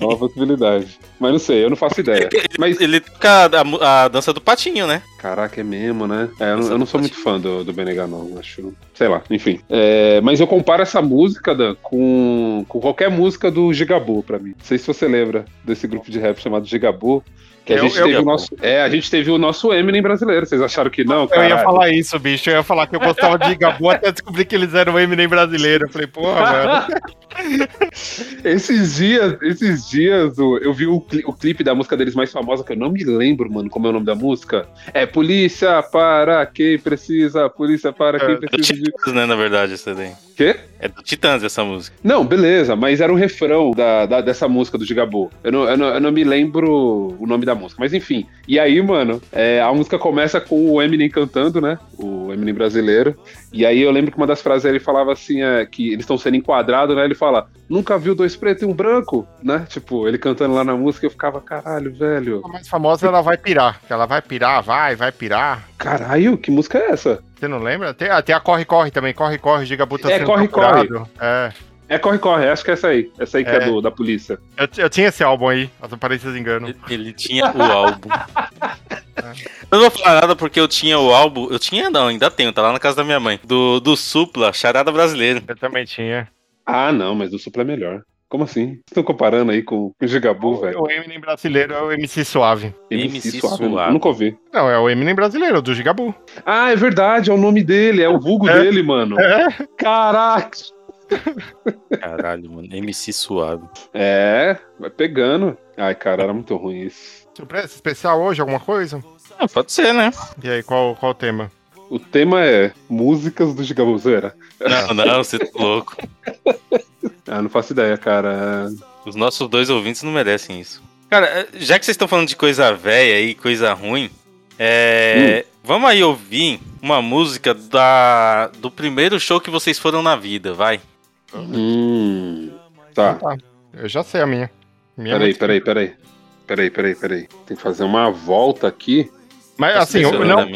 Há uma possibilidade. Mas não sei, eu não faço ideia. Mas Ele toca a, a dança do patinho, né? Caraca, é mesmo, né? É, eu, não, eu não sou muito fã do, do Benegão, não. Acho. Sei lá, enfim. É, mas eu comparo essa música, Dan, com, com qualquer música do Gigabu pra mim. Não sei se você lembra desse grupo de rap chamado Gigabu. Que a Eu- gente eu- teve o nosso. É, a gente teve o nosso Eminem brasileiro. Vocês acharam que não, Eu ia falar isso, bicho. Eu ia falar que eu gostava de Gabu até descobrir que eles eram o Eminem brasileiro. Eu falei, porra, mano. Esses dias, esses dias, eu vi o, cli- o clipe da música deles mais famosa, que eu não me lembro, mano, como é o nome da música. É Polícia para quem precisa, Polícia para quem É do precisa de. Titãs, né, na verdade, essa daí. Quê? É do Titãs essa música. Não, beleza, mas era o refrão da, da- dessa música do Gigabu. Eu não, eu, não, eu não me lembro o nome da música, mas enfim. E aí, mano, é, a música começa com o Eminem cantando, né? O Eminem brasileiro. E aí eu lembro que uma das frases ele falava assim, é, que eles estão sendo enquadrados, né? Ele fala, nunca viu dois pretos e um branco, né? Tipo, ele cantando lá na música, eu ficava, caralho, velho. A mais famosa ela vai pirar. Que ela vai pirar, vai, vai pirar. Caralho, que música é essa? Você não lembra? Tem, ah, tem a Corre Corre também. Corre Corre, Gigabu tá É, Corre, procurado. É. É Corre Corre, acho que é essa aí. Essa aí que é, É. do, da polícia. Eu, eu tinha esse álbum aí, as aparências enganam. Ele tinha o álbum. Eu não vou falar nada porque eu tinha o álbum. Eu tinha, não, ainda tenho, tá lá na casa da minha mãe. Do, do Supla, Charada Brasileira. Eu também tinha. Ah, não, mas o Supla é melhor. Como assim? Vocês estão comparando aí com, com o Gigabu, velho? O Eminem brasileiro é o MC Suave. MC Suave. Suave. Nunca ouvi. Não, é o Eminem brasileiro, do Gigabu. Ah, é verdade, é o nome dele, é o vulgo É. dele, mano. É. Caraca! Caralho, mano. MC Suave. É, vai pegando. Ai, cara, era muito ruim isso. Surpresa especial hoje, alguma coisa? Ah, pode ser, né? E aí, qual, qual o tema? O tema é músicas do Gigabuzeira. Não, não, você tá louco. Ah, não faço ideia, cara. Os nossos dois ouvintes não merecem isso. Cara, já que vocês estão falando de coisa velha e coisa ruim, é, vamos aí ouvir uma música da, do primeiro show que vocês foram na vida, vai. Hum. Tá. Tá. Eu já sei a minha. minha Peraí, peraí, peraí. Peraí, peraí, peraí. Tem que fazer uma volta aqui. Mas Tá assim, eu, não,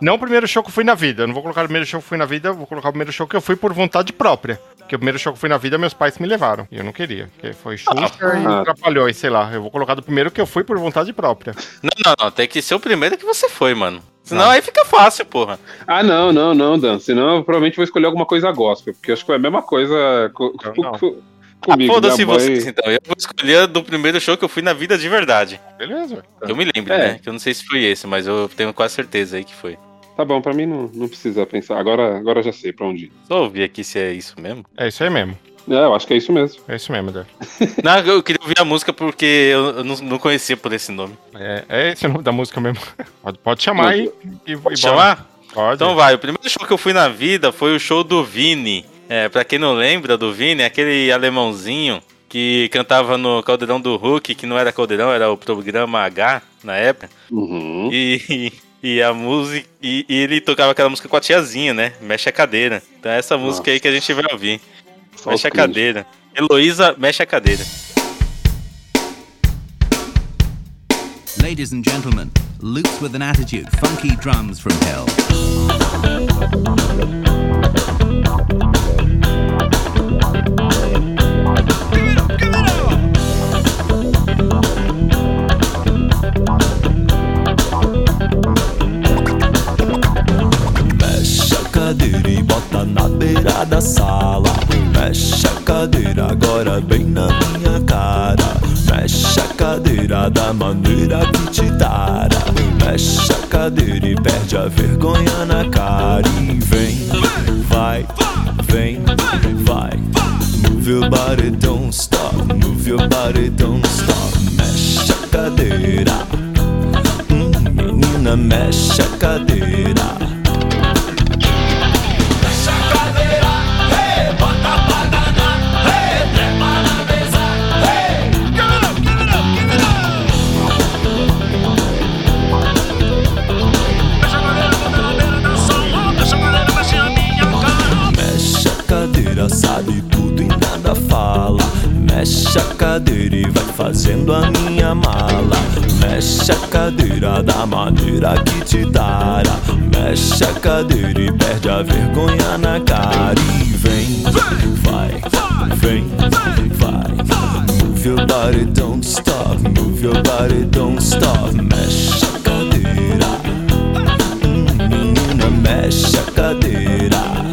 não o primeiro show que eu fui na vida. Eu não vou colocar o primeiro show que eu fui na vida, eu vou colocar o primeiro show que eu fui por vontade própria. Porque o primeiro show que eu fui na vida, meus pais me levaram. E eu não queria. Porque foi Xuxa e Ah. atrapalhou, sei lá. Eu vou colocar do primeiro que eu fui por vontade própria. Não, não, não. Tem que ser o primeiro que você foi, mano. Senão aí fica fácil, porra. Ah, não, não, não, Dan. Senão eu provavelmente vou escolher alguma coisa gospel. Porque eu acho que foi a mesma coisa co- co- não. Co- comigo. Foda-se Minha mãe- vocês, então. Eu vou escolher do primeiro show que eu fui na vida de verdade. Beleza. Eu me lembro, É. né? Que eu não sei se foi esse, mas eu tenho quase certeza aí que foi. Tá bom, pra mim não, não precisa pensar. Agora, agora eu já sei pra onde ir. Só ouvir aqui se é isso mesmo. É isso aí mesmo. É, eu acho que é isso mesmo. É isso mesmo, Dé. Não, eu queria ouvir a música porque eu, não, não conhecia por esse nome. É, é esse o nome da música mesmo. Pode, pode chamar aí. E, e Pode bora. chamar? Pode. Então vai, o primeiro show que eu fui na vida foi o show do Vini. É, pra quem não lembra do Vini, é aquele alemãozinho que cantava no Caldeirão do Hulk, que não era Caldeirão, era o programa H na época. Uhum. E, e a música. E, e ele tocava aquela música com a tiazinha, né? Mexe a cadeira. Então é essa música aí que a gente vai ouvir. Só mexe a cringe. cadeira. Heloísa, mexe a cadeira. Ladies and gentlemen, loops with an attitude, funky drums from hell. Na beira da sala. Mexe a cadeira agora bem na minha cara. Mexe a cadeira da maneira que te dara. Mexe a cadeira e perde a vergonha na cara. E vem, vai, vem, vai. Move your body, don't stop. Move your body, don't stop. Mexe a cadeira. Hum, menina, mexe a cadeira. Cadeira e vai fazendo a minha mala. Mexe a cadeira da maneira que te dara. Mexe a cadeira e perde a vergonha na cara. E vem, vai, vem, vai. Move your body, don't stop. Move your body, don't stop. Mexe a cadeira. Hum, menina, mexe a cadeira.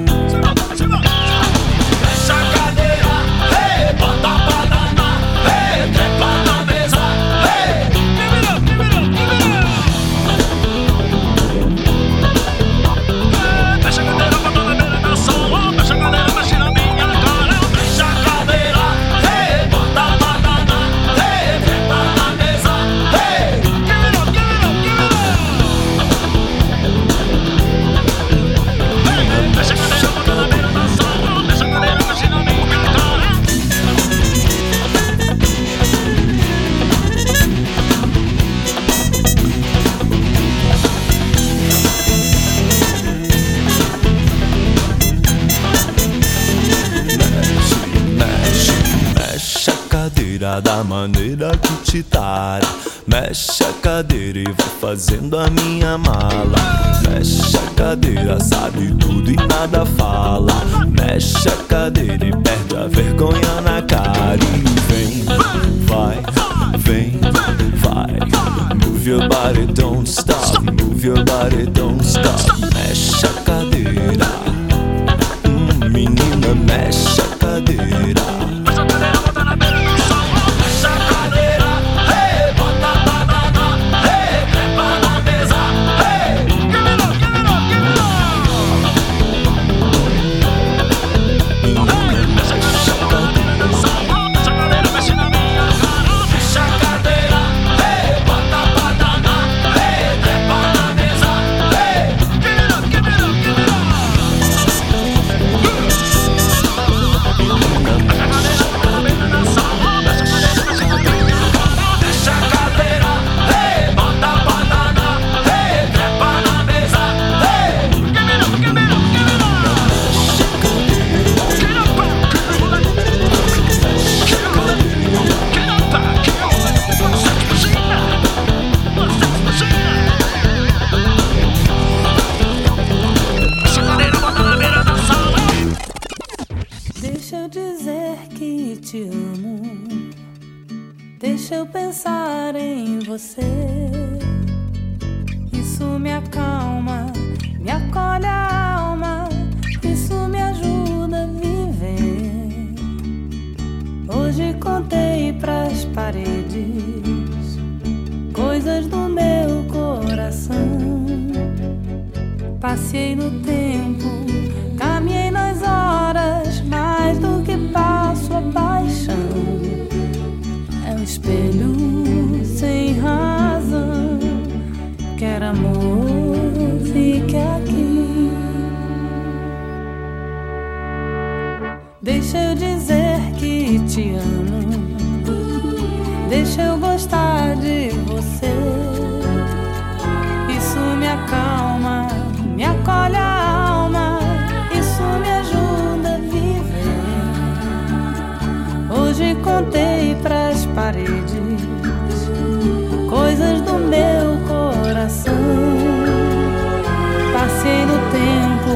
Mexe a cadeira e vai fazendo a minha mala. Mexe a cadeira, sabe tudo e nada fala. Mexe a cadeira e perde a vergonha na cara. E vem, vai, vem, vai. Move your body, don't stop. Move your body, don't stop. Dizer que te amo. Deixa eu pensar em você. Isso me acalma, me acolhe a alma. Isso me ajuda a viver. Hoje contei pras paredes coisas do meu coração. Passei no tempo, sem razão. Quer amor, fique aqui. Deixa eu dizer que te amo. Deixa eu gostar de você. Isso me acalma, me acolhe a alma. Isso me ajuda a viver. Hoje contei pras paredes meu coração. Passei no tempo,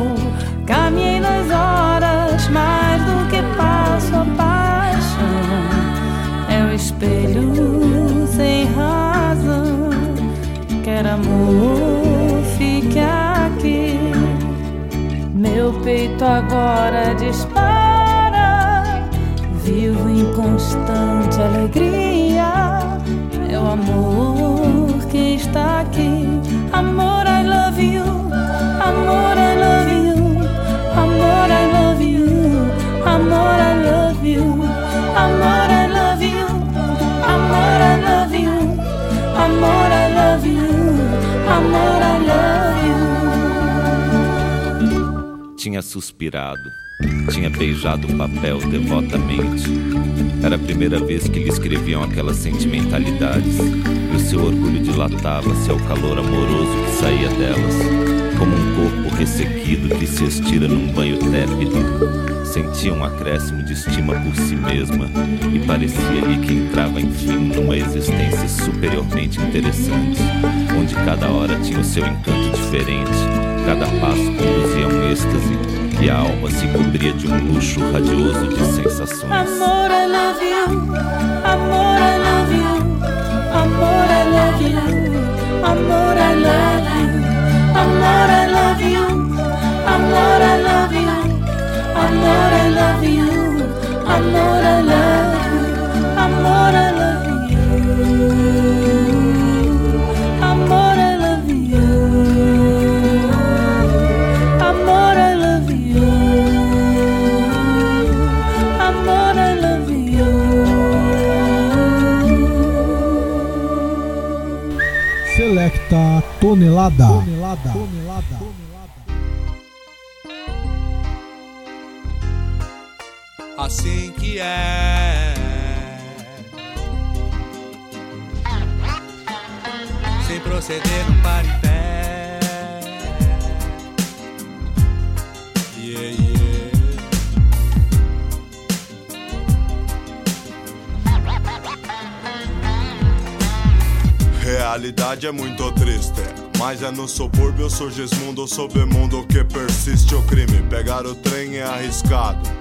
caminhei nas horas, mais do que passo a paixão. É o espelho sem razão. Quer amor, fique aqui. Meu peito agora dispara. Vivo em constante alegria. Está aqui. Amor, I love you. Amor, I love you. Amor, I love you. Amor, I love you. Amor, I love you. Amor, I love you. Amor, I love you. Amor, I love you. Tinha suspirado, tinha beijado o papel devotamente. Era a primeira vez que lhe escreviam aquelas sentimentalidades, seu orgulho dilatava-se ao calor amoroso que saía delas, como um corpo ressequido que se estira num banho tépido. Sentia um acréscimo de estima por si mesma e parecia-lhe que entrava enfim numa existência superiormente interessante, onde cada hora tinha o seu encanto diferente, cada passo conduzia um êxtase e a alma se cobria de um luxo radioso de sensações. Amor, I love you. Amor, I love you. Amor, I love you. Amor, I love you. Amor, I love you. Amor, I love you. Amor, I love you. Amor, I love you. Amor, I love you. Selecta tonelada. tonelada. assim que é. Sem proceder, não para Realidade é muito triste. Mas é no subúrbio, surgismundo, submundo que persiste o crime. Pegar o trem é arriscado.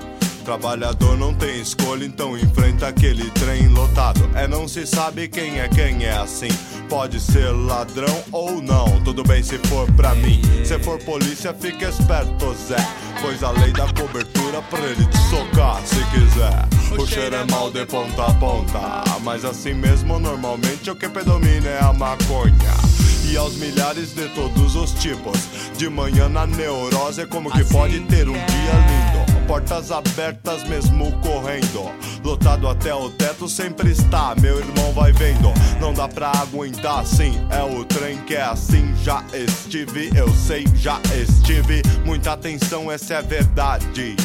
Trabalhador não tem escolha, então enfrenta aquele trem lotado. É não se sabe quem é quem é assim. Pode ser ladrão ou não, tudo bem se for pra mim. Se for polícia, fica esperto, Zé. Pois a lei da cobertura pra ele te socar se quiser. O cheiro é mal de ponta a ponta. Mas assim mesmo, normalmente o que predomina é a maconha. E aos milhares de todos os tipos. De manhã na neurose, é como que pode ter um dia lindo. Portas abertas mesmo correndo. Lotado até o teto sempre está, meu irmão vai vendo. Não dá pra aguentar assim, é o trem que é assim. Já estive, eu sei, já estive. Muita atenção, essa é verdade.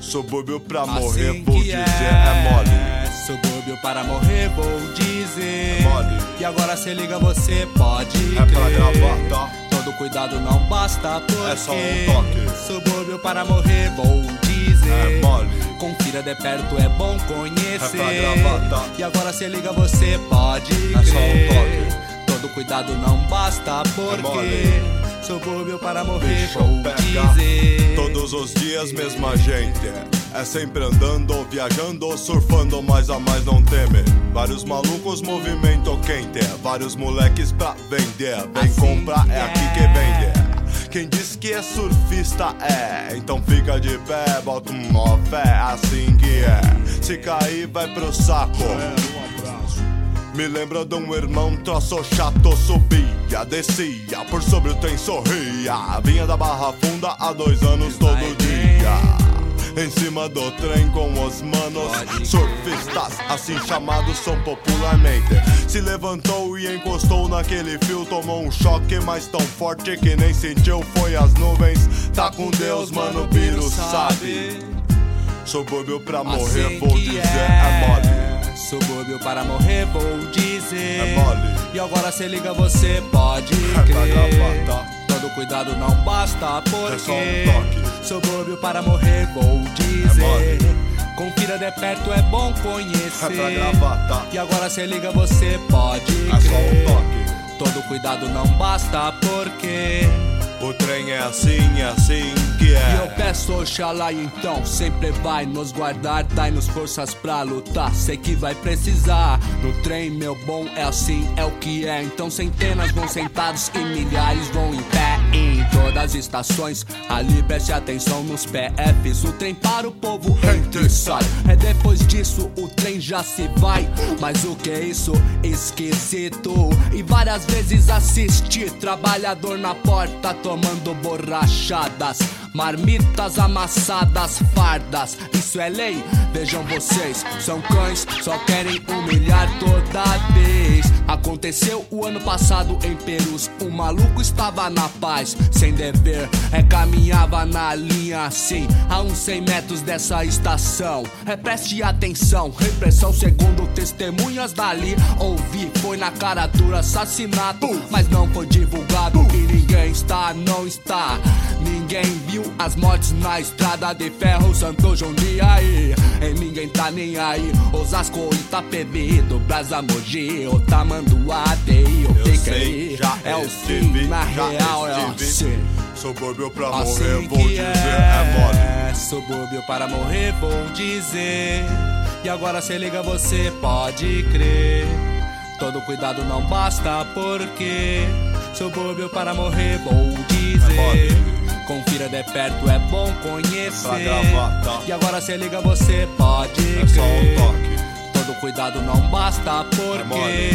Subúrbio pra morrer, Assim vou que dizer, é mole. Subúrbio para morrer, vou dizer. É mole. E agora se liga, você pode É crer. pra gravar, tá? Todo cuidado não basta, porque É só um toque. Subúrbio para morrer, vou dizer. É mole. Confira de perto, é bom conhecer. É pra gravar, tá? E agora se liga, você pode É só um crer. Todo cuidado não basta, porque mole. subúrbio para morrer, Deixa vou dizer. Todos os dias, mesma gente. É sempre andando, viajando, surfando, mas a mais não teme. Vários malucos, movimento quente. Vários moleques pra vender. Vem comprar, é aqui que vende. Quem diz que é surfista é, então fica de pé, bota uma fé, assim que é. Se cair, vai pro saco. Me lembra de um irmão troço chato, subia, descia, por sobre o trem sorria. Vinha da Barra Funda há dois anos todo dia. Em cima do trem com os manos Surfistas, assim chamados são popularmente. Se levantou e encostou naquele fio Tomou um choque, mas tão forte que nem sentiu Foi as nuvens, tá com Deus, mano, o Biro sabe. Subúrbio pra morrer, Assim vou dizer, é. mole Subúrbio para morrer, vou dizer. É mole. E agora cê liga, você pode É crer. Todo cuidado não basta, É só porque. um toque. Subúrbio para morrer, vou dizer. Confira de perto, é bom conhecer. É pra gravata. E agora cê liga, você pode É só crer. um toque. Todo cuidado não basta, porque. O trem é assim, é assim que E eu é peço Oxalá então sempre vai nos guardar Dai-nos forças pra lutar, sei que vai precisar. No trem meu bom é assim, é o que é. Então centenas vão sentados e milhares vão em pé Em todas as estações, ali preste atenção nos PFs O trem para o povo entra e sai. É depois disso o trem já se vai. Mas o que é isso? Esquisito. E várias vezes assisti Trabalhador na porta tomando borrachadas Marmitas amassadas, fardas. Isso é lei, vejam vocês. São cães, só querem humilhar toda vez. Aconteceu o ano passado em Perus. O maluco estava na paz, sem dever. É caminhava na linha assim A uns 100 metros dessa estação. É preste atenção, repressão segundo testemunhas dali. Ouvi, foi na cara dura assassinato. Mas não foi divulgado e ninguém está, não está. Ninguém viu as mortes na estrada de ferro Santo João de aí. E ninguém tá nem aí. Osasco, Itapevi, do Brasa Mogi O Tamanduá, TI, o sei, já É o fim, na real é estive. assim. Subúrbio pra Assim morrer, vou que dizer, é mole. É, subúrbio para morrer, vou dizer. E agora se liga, você pode crer. Todo cuidado não basta, porque subúrbio para morrer, vou dizer. Confira de perto, é bom conhecer. gravata. E agora se liga, você pode É crer. toque. Todo cuidado não basta, porque mole.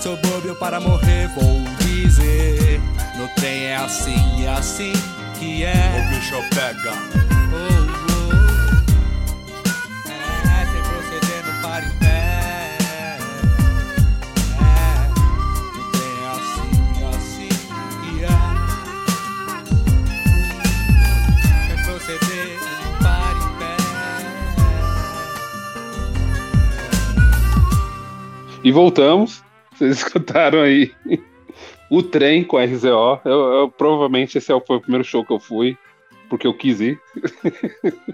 subúrbio para morrer, vou dizer. No trem é assim, é assim que é. O bicho pega E voltamos. Vocês escutaram aí o trem com a RZO. Eu, eu- provavelmente esse é o- foi o primeiro show que eu fui, porque eu quis ir.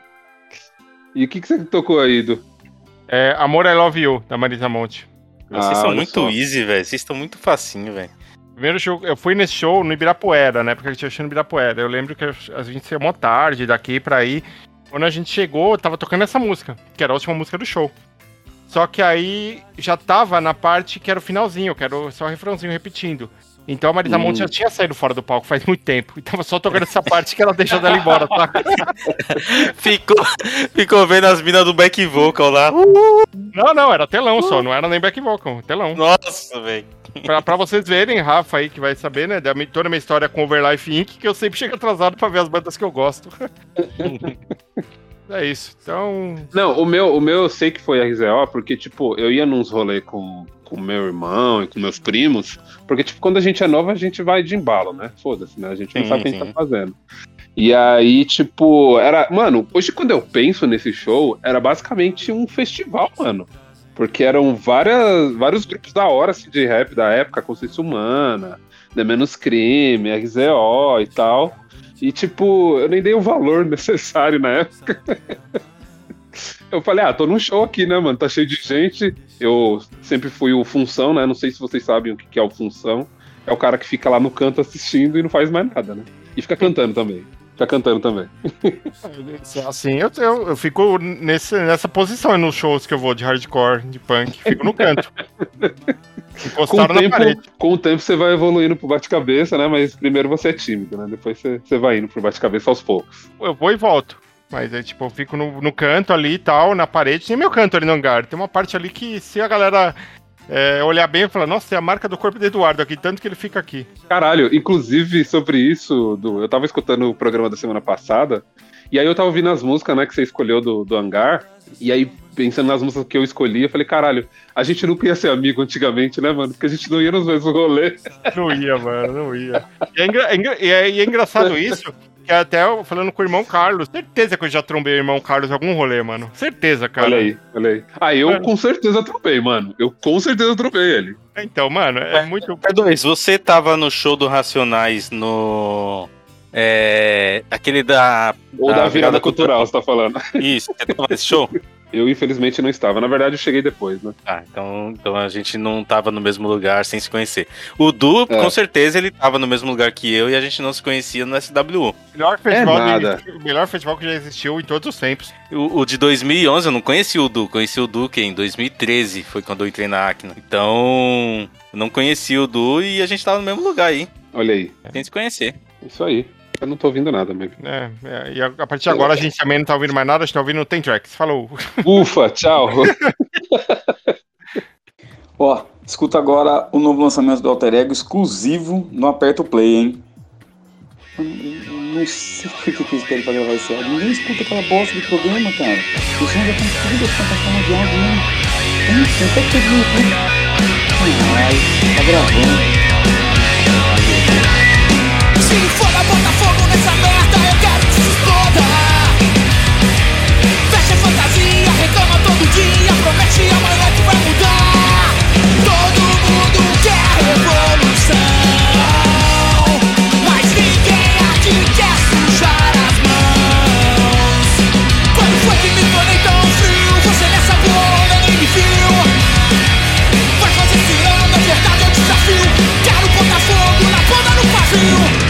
e o que, que você tocou aí, Edu? É Amor I Love You, da Marisa Monte. Vocês Ah, são olha muito só. easy, velho. Vocês estão muito facinho, velho. Primeiro show, eu fui nesse show no Ibirapuera, né? Porque a gente achou no Ibirapuera. Eu lembro que a gente saiu uma tarde daqui pra ir. Quando a gente chegou, tava tocando essa música, que era a última música do show. Só que aí já tava na parte que era o finalzinho, que era só o refrãozinho repetindo. Então a Marisa Hum. Monte já tinha saído fora do palco faz muito tempo. E tava só tocando essa parte que ela deixou dela embora, tá? ficou, ficou vendo as minas do back vocal lá. Não, não, era telão só, não era nem back vocal, telão. Nossa, velho. Pra, pra vocês verem, Rafa aí, que vai saber, né, da toda a minha história com Overlife Inc., que eu sempre chego atrasado pra ver as bandas que eu gosto. é isso. Então, Não, o meu, o meu eu sei que foi a RZO, porque, tipo, eu ia nos rolês com com meu irmão e com meus primos, porque, tipo, quando a gente é nova, a gente vai de embalo, né? Foda-se, né? A gente não Sim, sabe o que a gente sim. tá fazendo. E aí, tipo, era. Mano, hoje quando eu penso nesse show, era basicamente um festival, mano. Porque eram várias, vários grupos da hora assim, de rap da época, Consciência Humana, The Menos Crime, RZO e tal. E, tipo, eu nem dei o valor necessário na época. Eu falei, ah, tô num show aqui, né, mano? Tá cheio de gente. Eu sempre fui o Função, né? Não sei se vocês sabem o que é o Função. É o cara que fica lá no canto assistindo e não faz mais nada, né? E fica cantando também. Fica cantando também. Assim, eu, eu, eu fico nesse, nessa posição nos shows que eu vou de hardcore, de punk. Fico no canto. Com o, tempo, com o tempo você vai evoluindo pro bate-cabeça, né? Mas primeiro você é tímido, né? Depois você, você vai indo pro bate-cabeça aos poucos. Eu vou e volto. Mas é tipo, eu fico no, no canto ali e tal, na parede. Tem meu canto ali no hangar. Tem uma parte ali que se a galera é, olhar bem e falar, nossa, é a marca do corpo do Eduardo aqui, tanto que ele fica aqui. Caralho, inclusive sobre isso, Du, eu tava escutando o programa da semana passada, e aí eu tava ouvindo as músicas, né, que você escolheu do, do hangar, e aí pensando nas músicas que eu escolhi, eu falei, caralho, a gente nunca ia ser amigo antigamente, né, mano? Porque a gente não ia nos mesmos rolês. Não ia, mano, não ia. E é, engra- é é- e é engraçado isso, que até eu falando com o irmão Carlos, certeza que eu já trombei o irmão Carlos em algum rolê, mano. Certeza, cara. Olha aí, olha aí. Ah, eu Mano. com certeza tropei, mano. Eu com certeza tropei ele. Então, mano, é muito. P2, você tava no show do Racionais no. É. Aquele da. Ou da, virada cultural, você tá falando. Isso, você tava nesse show? Eu, infelizmente, não estava. Na verdade, eu cheguei depois, né? Ah, então, então a gente não tava no mesmo lugar sem se conhecer. O Du, É. com certeza, ele tava no mesmo lugar que eu e a gente não se conhecia no SWU. Melhor festival, É nada. que, o melhor festival que já existiu em todos os tempos. O, o de 2011 eu não conheci o Du, conheci o Du que em 2013 foi quando eu entrei na Acna. Então, eu não conheci o Du e a gente tava no mesmo lugar aí, Olha aí. sem se conhecer. Isso aí. Eu não tô ouvindo nada mesmo. É, é, e a, a partir de agora a gente também não tá ouvindo mais nada, a gente tá ouvindo o Tem Tracks. Falou. Ufa, tchau. Ó, escuta agora o novo lançamento do Alter Ego exclusivo no Aperto Play, hein? Eu não- sei o que eu fiz pra ele pra gravar esse áudio. Ninguém escuta aquela bosta do programa, cara. O som já tem tudo as plataformas de áudio, né? Tem, tem até que no YouTube. Ai, tá gravando. Se dia, promete amanhã que vai mudar. Todo mundo quer revolução, mas ninguém aqui quer sujar as mãos. Quando foi que me tornei tão frio? Você nessa bolha nem me viu. Vai fazer ciranda, verdade é o desafio. Quero botar fogo na ponta do pavio.